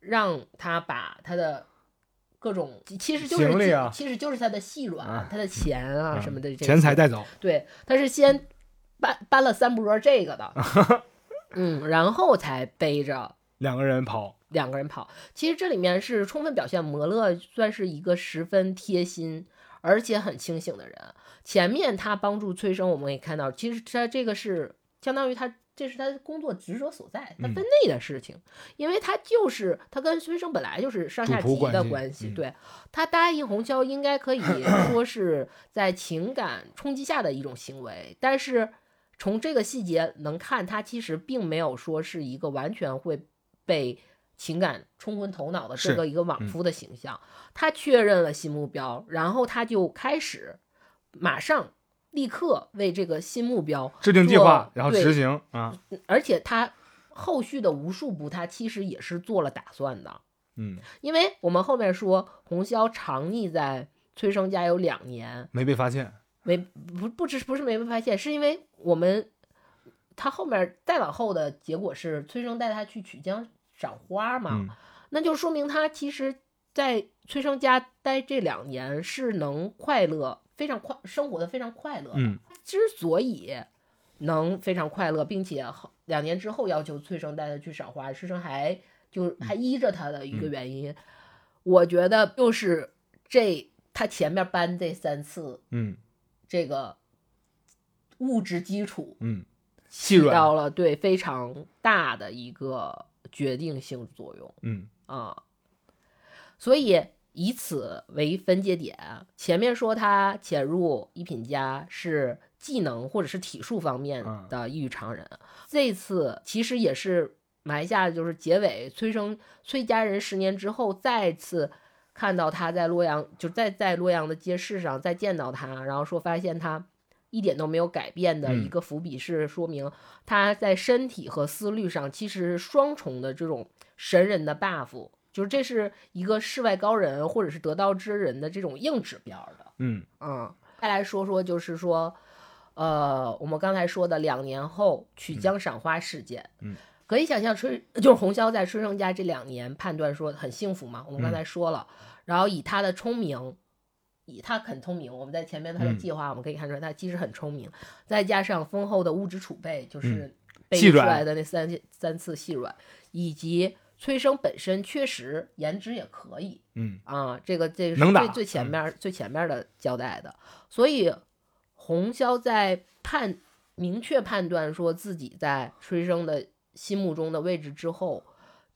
让他把他的各种，其实就是啊其实就是他的细软、啊他的钱啊啊什么的钱财带走，对，他是先搬搬了三波这个的，嗯，然后才背着两个人跑，两个人跑。其实这里面是充分表现摩勒算是一个十分贴心而且很清醒的人。前面他帮助崔生，我们可以看到，其实他这个是相当于他这是他工作职责所在，他分内的事情，因为他就是他跟崔生本来就是上下级的关系关系，嗯对他答应红绡应该可以 说是在情感冲击下的一种行为，但是从这个细节能看，他其实并没有说是一个完全会被情感冲昏头脑的这个一个莽嗯夫的形象。他确认了新目标，然后他就开始马上立刻为这个新目标制定计划然后执行啊，而且他后续的无数步，他其实也是做了打算的。嗯，因为我们后面说红霄藏匿在崔生家有两年，没被发现，没不不只是不是没被发现，是因为我们他后面再往后的结果是崔生带他去曲江赏花嘛，嗯。那就说明他其实，在崔生家待这两年是能快乐，非常快生活的非常快乐。嗯。之所以能非常快乐，并且两年之后要求崔生带他去赏花，师生还就还依着他的一个原因，我觉得就是这他前面搬这三次嗯。这个物质基础嗯，细起到了对非常大的一个决定性作用。嗯啊，所以以此为分界点，前面说他潜入一品家是技能或者是体术方面嗯的异于常人，这次其实也是埋下就是结尾催生崔家人十年之后再次看到他在洛阳，就在在洛阳的街市上再见到他，然后说发现他。一点都没有改变的嗯一个伏笔是说明他在身体和思虑上其实是双重的这种神人的 buff，就是这是一个世外高人或者是得道之人的这种硬指标的。嗯嗯，再来说说就是说，呃，我们刚才说的两年后曲江赏花事件，嗯，可以想象春就是红潇在春生家这两年判断说很幸福嘛，我们刚才说了，然后以他的聪明。以他很聪明，我们在前面他的计划，我们可以看出来他其实很聪明，再加上丰厚的物质储备，就是背出来的那三三次细软，以及崔生本身确实颜值也可以，嗯。啊，这个这个是最最前面最前面的交代的，所以洪潇在判明确判断说自己在崔生的心目中的位置之后。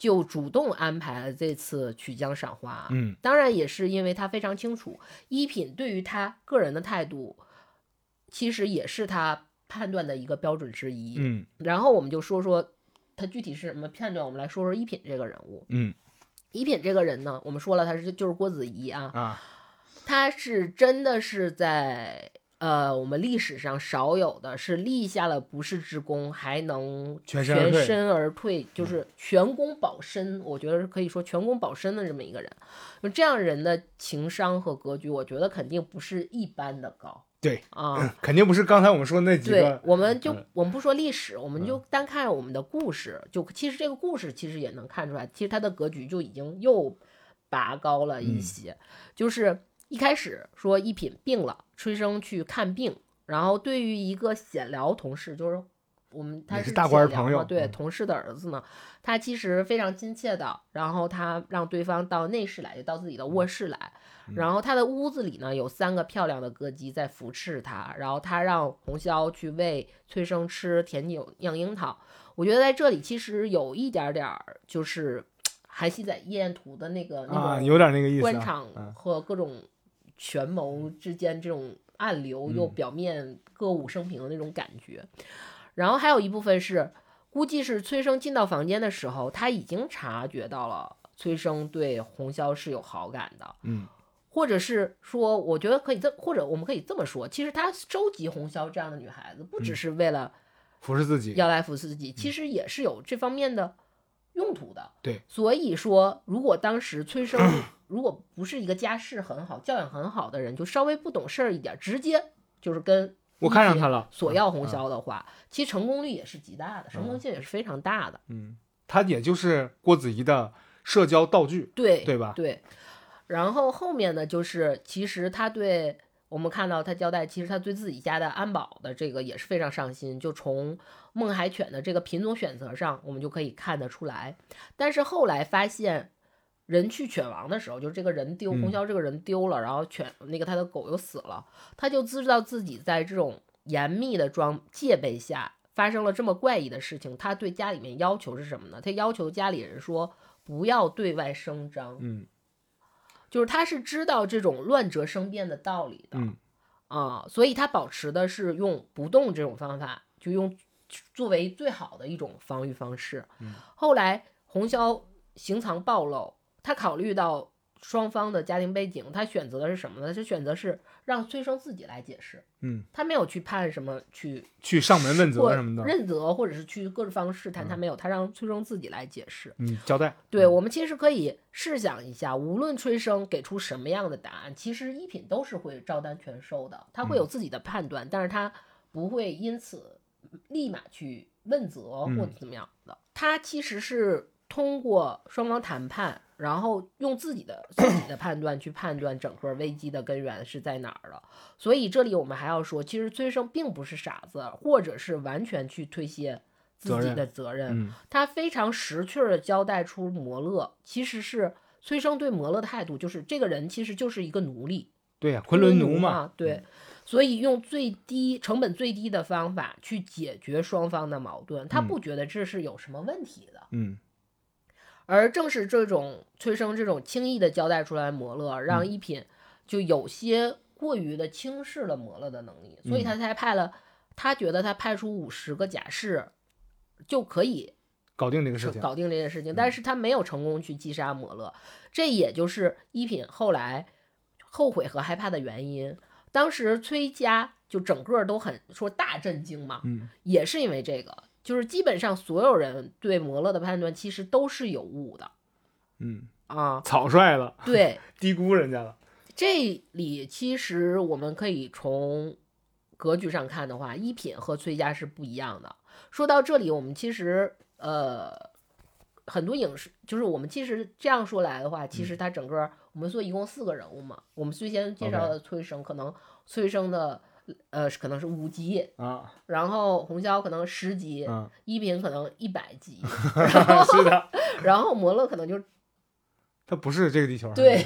就主动安排了这次曲江赏花，嗯，当然也是因为他非常清楚一品对于他个人的态度，其实也是他判断的一个标准之一，嗯。然后我们就说说他具体是什么判断，我们来说说一品这个人物，嗯，一品这个人呢，我们说了他是就是郭子仪啊，啊，他是真的是在。呃，我们历史上少有的是立下了不世之功，还能全身而退，就是全功保身。我觉得是可以说全功保身的这么一个人。就这样人的情商和格局，我觉得肯定不是一般的高。对啊，肯定不是刚才我们说那几个。对，我们就我们不说历史，我们就单看我们的故事，就其实这个故事其实也能看出来，其实他的格局就已经又拔高了一些，就是。一开始说一品病了，崔生去看病，然后对于一个闲聊同事，就是我们他是大官朋友，对同事的儿子呢，他其实非常亲切的，然后他让对方到内室来，就到自己的卧室来，然后他的屋子里呢有三个漂亮的歌姬在扶持他，然后他让红绡去喂崔生吃甜酒酿樱桃，我觉得在这里其实有一点点儿就是韩熙载夜宴图的那个那种有点那个意思，官场和各种。权谋之间这种暗流又表面歌舞升平的那种感觉，然后还有一部分是，估计是崔生进到房间的时候，他已经察觉到了崔生对红绡是有好感的，嗯，或者是说，我觉得可以这，或者我们可以这么说，其实他收集红绡这样的女孩子，不只是为了服侍自己，要来服侍自己，其实也是有这方面的用途的，对，所以说，如果当时崔生。如果不是一个家世很好、教养很好的人，就稍微不懂事儿一点，直接就是跟我看上他了，索要红销的话，其实成功率也是极大的，成功性也是非常大的。嗯，他也就是郭子仪的社交道具，对对吧？对。然后后面呢，就是其实他对我们看到他交代，其实他对自己家的安保的这个也是非常上心，就从孟海犬的这个品种选择上，我们就可以看得出来。但是后来发现。人去犬亡的时候，就是这个人丢红霄这个人丢了，然后犬那个他的狗又死了，他就知道自己在这种严密的装戒备下发生了这么怪异的事情。他对家里面要求是什么呢？他要求家里人说不要对外声张，嗯，就是他是知道这种乱折生变的道理的，啊，所以他保持的是用不动这种方法，就用作为最好的一种防御方式。后来红霄行藏暴露。他考虑到双方的家庭背景，他选择的是什么呢？他选择是让崔生自己来解释。嗯，他没有去判什么，去去上门问责什么的，认责或者是去各种方试探，他没有，他让崔生自己来解释。嗯，交代。对我们其实可以试想一下，无论崔生给出什么样的答案，其实一品都是会照单全收的，他会有自己的判断，但是他不会因此立马去问责或者怎么样的。他其实是通过双方谈判。然后用自己的自己的判断去判断整个危机的根源是在哪儿了，所以这里我们还要说，其实崔生并不是傻子，或者是完全去推卸自己的责任，他非常识趣的交代出摩勒其实是崔生对摩勒的态度，就是这个人其实就是一个奴隶，对呀，昆仑奴嘛，对，所以用最低成本最低的方法去解决双方的矛盾，他不觉得这是有什么问题的，嗯。而正是这种催生这种轻易的交代出来摩勒，让一品就有些过于的轻视了摩勒的能力，所以他才派了他觉得他派出五十个假释就可以搞定这个事情，搞定这件事情，但是他没有成功去击杀摩勒，这也就是一品后来后悔和害怕的原因。当时崔家就整个都很说大震惊嘛，嗯，也是因为这个。就是基本上所有人对摩勒的判断其实都是有误的，嗯啊，草率了，对，低估人家了。这里其实我们可以从格局上看的话，一品和崔家是不一样的。说到这里，我们其实呃很多影视，就是我们其实这样说来的话，其实它整个我们说一共四个人物嘛。我们最先介绍的崔生，可能崔生的呃可能是五级啊，然后红潇可能十级，一品可能一百级，是的，然后摩勒可能就。他不是这个地球上对，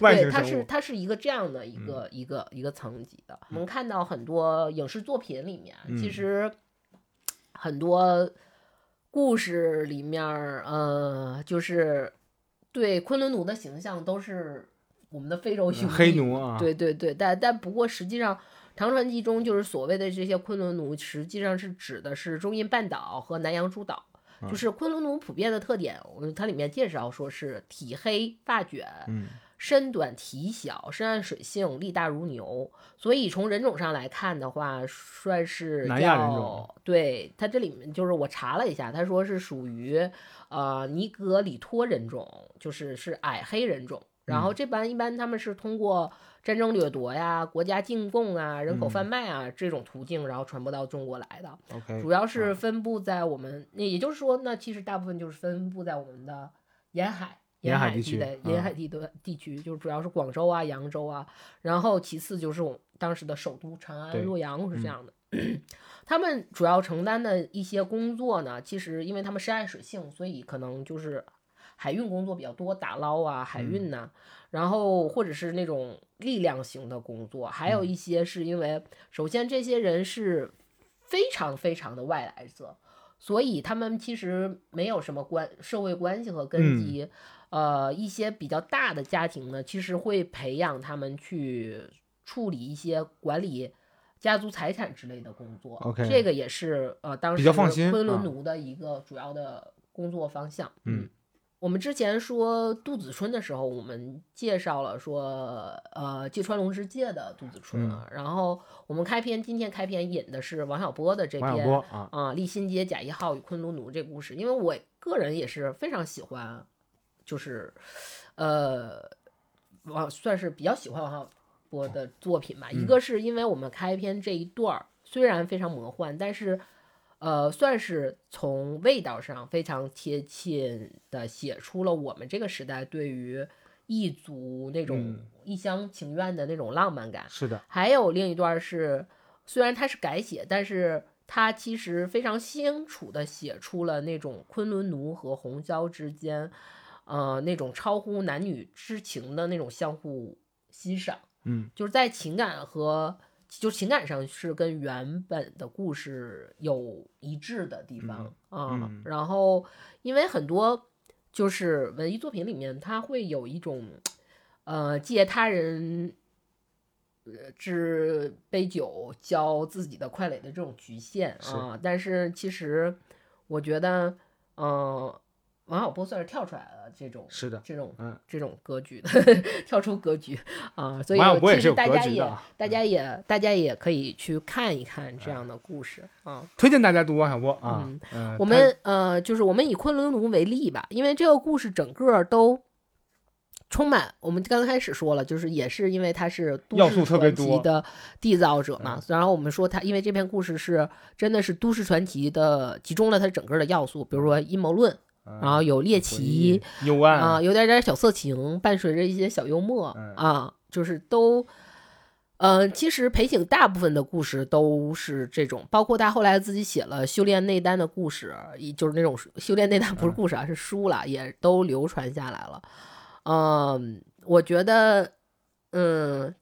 对，它是它是一个这样的一个一个一个层级的。我们看到很多影视作品里面，其实很多故事里面，呃，就是对昆仑奴的形象都是我们的非洲兄弟，黑奴啊，对对对。但但不过实际上，《唐传奇》中就是所谓的这些昆仑奴，实际上是指的是中印半岛和南洋诸岛。就是昆仑奴普遍的特点，它里面介绍说是体黑发卷，身短体小，深谙水性，力大如牛。所以从人种上来看的话，算是南亚人种。对它这里面就是我查了一下，他说是属于呃尼格里托人种，就是是矮黑人种。然后这般一般他们是通过。战争掠夺呀，国家进贡啊，人口贩卖啊，这种途径，然后传播到中国来的。主要是分布在我们，那也就是说，那其实大部分就是分布在我们的沿海、沿海地的沿海地的地区，就是主要是广州啊、扬州啊，然后其次就是我当时的首都长安、洛阳是这样的。他们主要承担的一些工作呢，其实因为他们深爱水性，所以可能就是海运工作比较多，打捞啊、海运呐。然后或者是那种力量型的工作，还有一些是因为，首先这些人是非常非常的外来者，所以他们其实没有什么关社会关系和根基。呃，一些比较大的家庭呢，其实会培养他们去处理一些管理家族财产之类的工作。OK，这个也是呃当时昆仑奴的一个主要的工作方向。嗯。我们之前说杜子春的时候，我们介绍了说，呃，芥川龙之介的杜子春啊。然后我们开篇今天开篇引的是王小波的这篇啊，啊，立新街贾一号与昆仑奴这故事。因为我个人也是非常喜欢，就是，呃，王算是比较喜欢王小波的作品吧。一个是因为我们开篇这一段儿虽然非常魔幻，但是。呃，算是从味道上非常贴切的写出了我们这个时代对于异族那种一厢情愿的那种浪漫感。是的。还有另一段是，虽然它是改写，但是它其实非常清楚的写出了那种昆仑奴和红椒之间，呃，那种超乎男女之情的那种相互欣赏。嗯，就是在情感和。就情感上是跟原本的故事有一致的地方啊，然后因为很多就是文艺作品里面，它会有一种呃借他人呃之杯酒浇自己的快垒的这种局限啊，但是其实我觉得嗯。王小波算是跳出来了，这种是的，这种嗯，这种格局的 跳出格局啊，所以其实大家也大家也大家也可以去看一看这样的故事啊，推荐大家读王小波啊。嗯我们呃，就是我们以昆仑奴为例吧，因为这个故事整个都充满，我们刚开始说了，就是也是因为他是都市传奇的缔造者嘛，然后我们说他因为这篇故事是真的是都市传奇的集中了他整个的要素，比如说阴谋论。然后有猎奇，啊，有点点小色情，伴随着一些小幽默啊，就是都，呃，其实裴景大部分的故事都是这种，包括他后来自己写了修炼内丹的故事，就是那种修炼内丹不是故事啊，是书了，也都流传下来了。嗯，我觉得，嗯，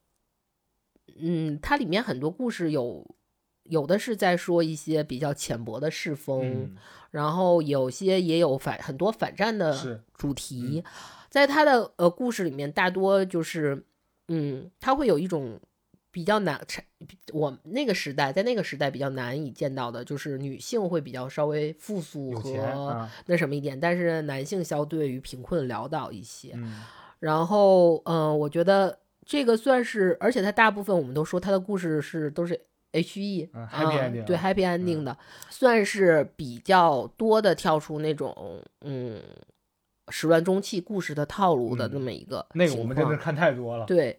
嗯，它里面很多故事有，有的是在说一些比较浅薄的世风。然后有些也有反很多反战的主题，在他的呃故事里面，大多就是，嗯，他会有一种比较难，我那个时代在那个时代比较难以见到的，就是女性会比较稍微富足和那什么一点，但是男性相对于贫困潦倒一些。然后，嗯，我觉得这个算是，而且他大部分我们都说他的故事是都是。H E，嗯，对，Happy Ending 的，算是比较多的跳出那种，嗯，始乱终弃故事的套路的那么一个那个我们真的看太多了。对，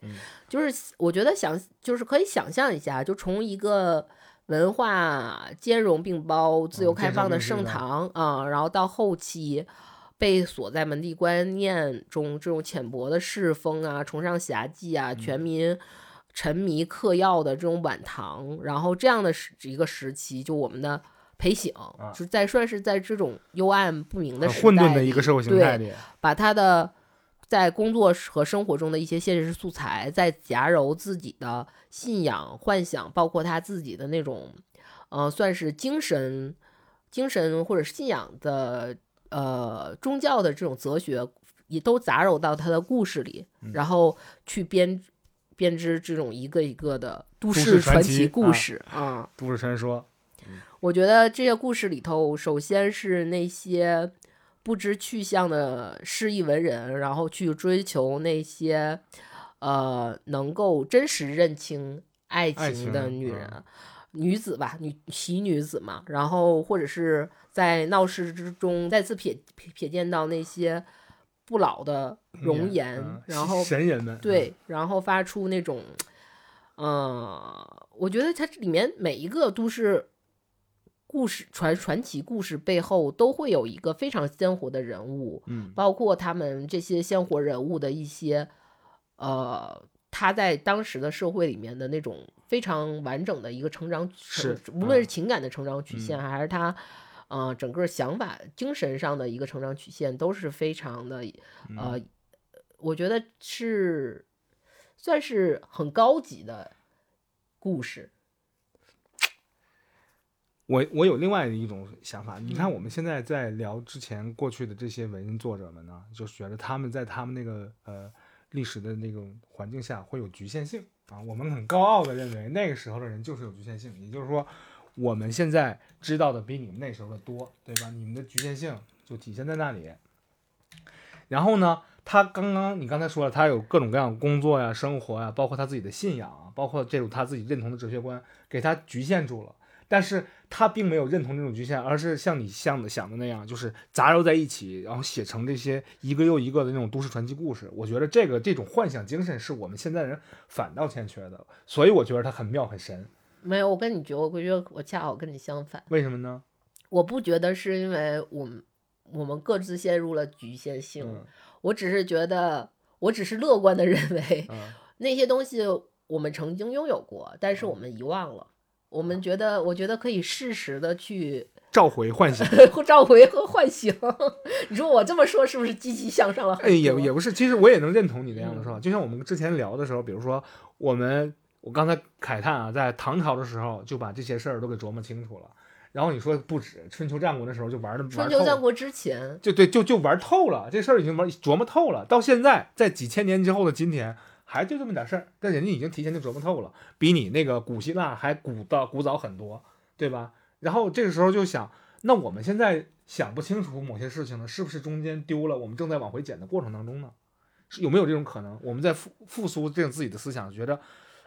就是我觉得想就是可以想象一下，就从一个文化兼容并包、自由开放的盛唐啊，然后到后期被锁在门第观念中这种浅薄的世风啊，崇尚侠妓啊，全民沉迷嗑药的这种晚唐，然后这样的时一个时期，就我们的。裴醒，就在算是在这种幽暗不明的混沌的一个社会形态里，把他的在工作和生活中的一些现实素材，再夹糅自己的信仰、幻想，包括他自己的那种，呃，算是精神、精神或者信仰的，呃，宗教的这种哲学，也都杂糅到他的故事里，然后去编编织这种一个一个的都市传奇故事啊，都市传说。我觉得这些故事里头，首先是那些不知去向的失意文人，然后去追求那些呃能够真实认清爱情的女人、女子吧，女奇女子嘛。然后或者是在闹市之中再次瞥瞥见到那些不老的容颜，然后神人们对，然后发出那种，嗯，我觉得它里面每一个都是。故事传传奇故事背后都会有一个非常鲜活的人物，嗯，包括他们这些鲜活人物的一些，呃，他在当时的社会里面的那种非常完整的一个成长，是无论是情感的成长曲线，还是他，呃，整个想法、精神上的一个成长曲线，都是非常的，呃，我觉得是算是很高级的故事。我我有另外的一种想法，你看我们现在在聊之前过去的这些文人作者们呢，就觉得他们在他们那个呃历史的那种环境下会有局限性啊。我们很高傲的认为那个时候的人就是有局限性，也就是说我们现在知道的比你们那时候的多，对吧？你们的局限性就体现在那里。然后呢，他刚刚你刚才说了，他有各种各样的工作呀、生活呀，包括他自己的信仰，包括这种他自己认同的哲学观，给他局限住了。但是他并没有认同这种局限，而是像你像的想的那样，就是杂糅在一起，然后写成这些一个又一个的那种都市传奇故事。我觉得这个这种幻想精神是我们现在人反倒欠缺的，所以我觉得他很妙很神。没有，我跟你觉得，我觉得我恰好跟你相反。为什么呢？我不觉得是因为我们我们各自陷入了局限性，我只是觉得，我只是乐观的 认为那些东西我们曾经拥有过，但是我们遗忘了。我们觉得，我觉得可以适时的去召回唤醒，召回和唤醒。你说我这么说是不是积极向上了？哎，也也不是，其实我也能认同你那样的，是吧？就像我们之前聊的时候，比如说我们，我刚才慨叹啊，在唐朝的时候就把这些事儿都给琢磨清楚了。然后你说不止春秋战国的时候就玩的，春秋战国之前就对，就就玩透了，这事儿已经玩琢磨透了。到现在，在几千年之后的今天。还就这么点事儿，但人家已经提前就琢磨透了，比你那个古希腊还古到古早很多，对吧？然后这个时候就想，那我们现在想不清楚某些事情呢，是不是中间丢了？我们正在往回捡的过程当中呢？是有没有这种可能？我们在复复苏这种自己的思想，觉得，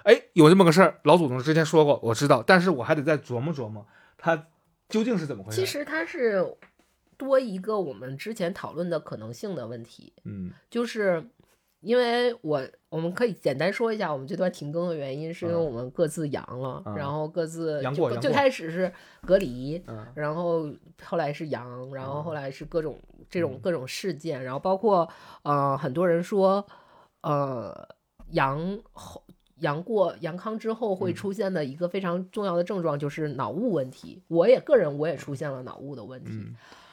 哎，有这么个事儿，老祖宗之前说过，我知道，但是我还得再琢磨琢磨，它究竟是怎么回事？其实它是多一个我们之前讨论的可能性的问题，嗯，就是。因为我我们可以简单说一下，我们这段停更的原因，是因为我们各自阳了，然后各自就最开始是隔离，然后后来是阳，然后后来是各种这种各种事件，然后包括呃很多人说，呃阳后阳过阳康之后会出现的一个非常重要的症状就是脑雾问题，我也个人我也出现了脑雾的问题，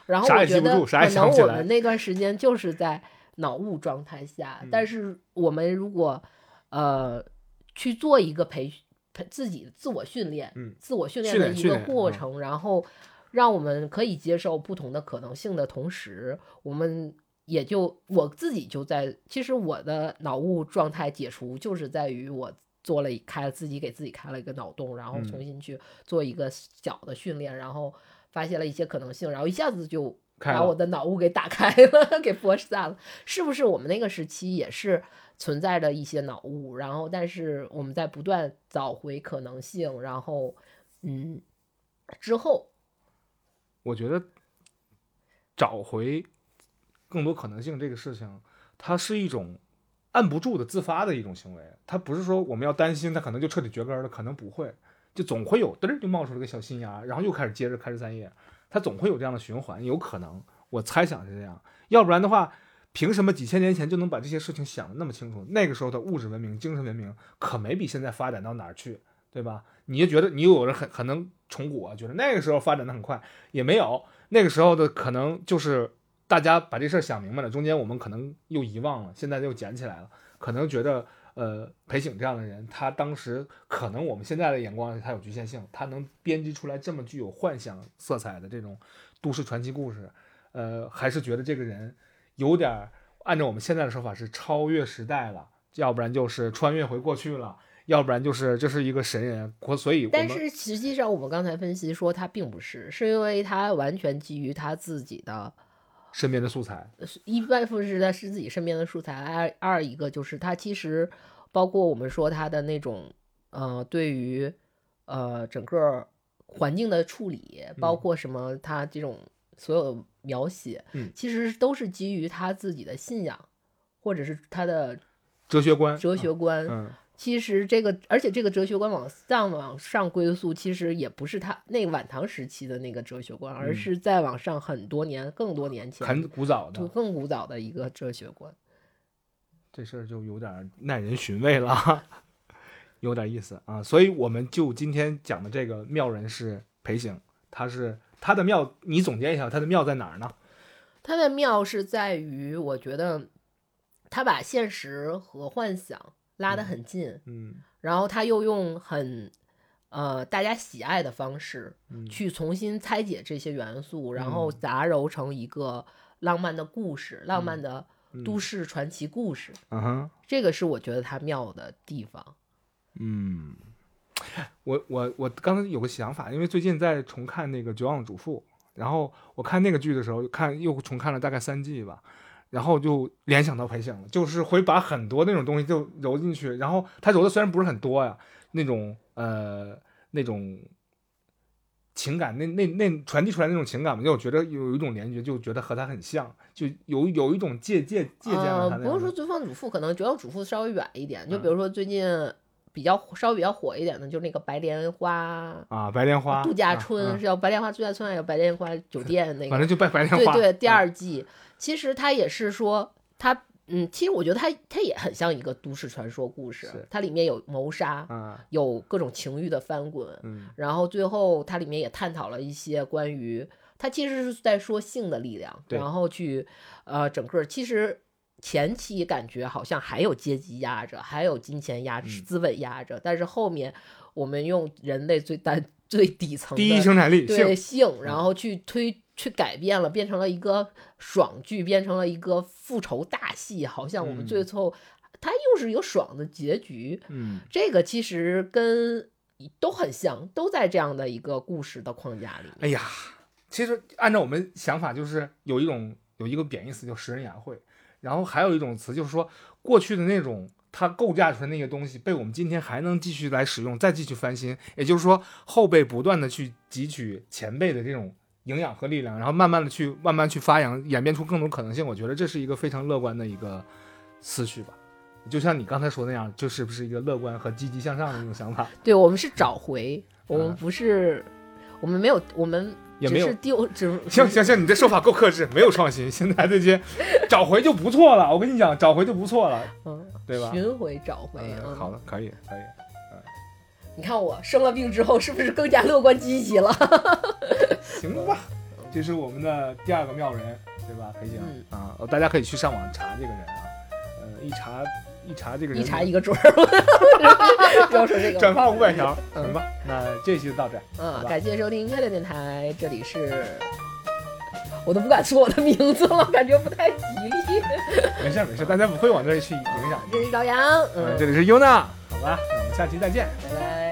然后我觉得可能我们那段时间就是在。脑雾状态下，但是我们如果呃去做一个培培自己自我训练，自我训练的一个过程，然后让我们可以接受不同的可能性的同时，我们也就我自己就在，其实我的脑雾状态解除就是在于我做了开了自己给自己开了一个脑洞，然后重新去做一个小的训练，然后发现了一些可能性，然后一下子就。把我的脑雾给打开了，给播散了。是不是我们那个时期也是存在着一些脑雾？然后，但是我们在不断找回可能性，然后，嗯，之后，我觉得找回更多可能性这个事情，它是一种按不住的自发的一种行为。它不是说我们要担心它可能就彻底绝根了，可能不会，就总会有嘚儿就冒出了个小新芽，然后又开始接着开枝散叶，它总会有这样的循环，有可能，我猜想是这样。要不然的话，凭什么几千年前就能把这些事情想得那么清楚？那个时候的物质文明、精神文明可没比现在发展到哪儿去，对吧？你就觉得你有人很很能重古啊，觉得那个时候发展的很快，也没有。那个时候的可能就是大家把这事儿想明白了，中间我们可能又遗忘了，现在又捡起来了。可能觉得，呃，裴醒这样的人，他当时可能我们现在的眼光他有局限性，他能编辑出来这么具有幻想色彩的这种都市传奇故事，呃，还是觉得这个人有点按照我们现在的说法是超越时代了，要不然就是穿越回过去了。要不然就是这是一个神人，所以但是实际上我们刚才分析说他并不是，是因为他完全基于他自己的身边的素材，一外部分是他是自己身边的素材，二二一个就是他其实包括我们说他的那种呃对于呃整个环境的处理，包括什么他这种所有描写，嗯，其实都是基于他自己的信仰或者是他的哲学观，哲学观，嗯。其实这个，而且这个哲学观往上往上归宿，其实也不是他那晚唐时期的那个哲学观，而是再往上很多年、更多年前、很古早的、更古早的一个哲学观。这事儿就有点耐人寻味了，有点意思啊。所以我们就今天讲的这个妙人是裴行，他是他的妙，你总结一下他的妙在哪儿呢？他的妙是在于，我觉得他把现实和幻想。拉得很近，嗯，然后他又用很，呃，大家喜爱的方式，去重新拆解这些元素，然后杂糅成一个浪漫的故事，浪漫的都市传奇故事。嗯哼，这个是我觉得他妙的地方。嗯，我我我刚才有个想法，因为最近在重看那个《绝望主妇》，然后我看那个剧的时候，看又重看了大概三季吧。然后就联想到裴行了，就是会把很多那种东西就揉进去，然后他揉的虽然不是很多呀，那种呃那种情感，那那那传递出来那种情感嘛，就我觉得有一种联觉，就觉得和他很像，就有有一种借借借鉴了他。不用说《尊方主妇》，可能《主要主妇》稍微远一点，就比如说最近比较稍微比较火一点的，就是那个白莲花啊，白莲花度假村是叫白莲花度假村，还有白莲花酒 店那个，反正就白白莲花。对对，第二季。其实它也是说，它嗯，其实我觉得它它也很像一个都市传说故事，它里面有谋杀，有各种情欲的翻滚，嗯然后最后它里面也探讨了一些关于，它其实是在说性的力量，然后去呃整个其实前期感觉好像还有阶级压着，还有金钱压着，资本压着，但是后面我们用人类最单最底层第一生产力对性，然后去推。去改变了，变成了一个爽剧，变成了一个复仇大戏，好像我们最后它又是一个爽的结局。嗯，这个其实跟都很像，都在这样的一个故事的框架里。哎呀，其实按照我们想法，就是有一种有一个贬义词叫食人牙慧，然后还有一种词就是说过去的那种它构架出来那些东西，被我们今天还能继续来使用，再继续翻新。也就是说，后辈不断的去汲取前辈的这种。营养和力量，然后慢慢的去慢慢去发扬，演变出更多可能性。我觉得这是一个非常乐观的一个思绪吧。就像你刚才说那样，就是不是一个乐观和积极向上的一种想法。对我们是找回，我们不是，我们没有，我们也没有丢。只行行行，你这说法够克制，没有创新。现在这些 找回就不错了。我跟你讲，找回就不错了，嗯，对吧？寻回找回，好的，可以可以。你看我生了病之后，是不是更加乐观积极了？行吧，这是我们的第二个妙人，对吧？裴行啊，大家可以去上网查这个人啊，呃，一查一查这个人，一查一个准儿。不要说这个，转发五百条，行吧？那这期就到这。嗯，感谢收听音乐电台，这里是，我都不敢说我的名字了，感觉不太吉利。没事没事，大家不会往这里去影响。这是朝阳，嗯，这里是优娜，好吧，那我们下期再见，拜拜。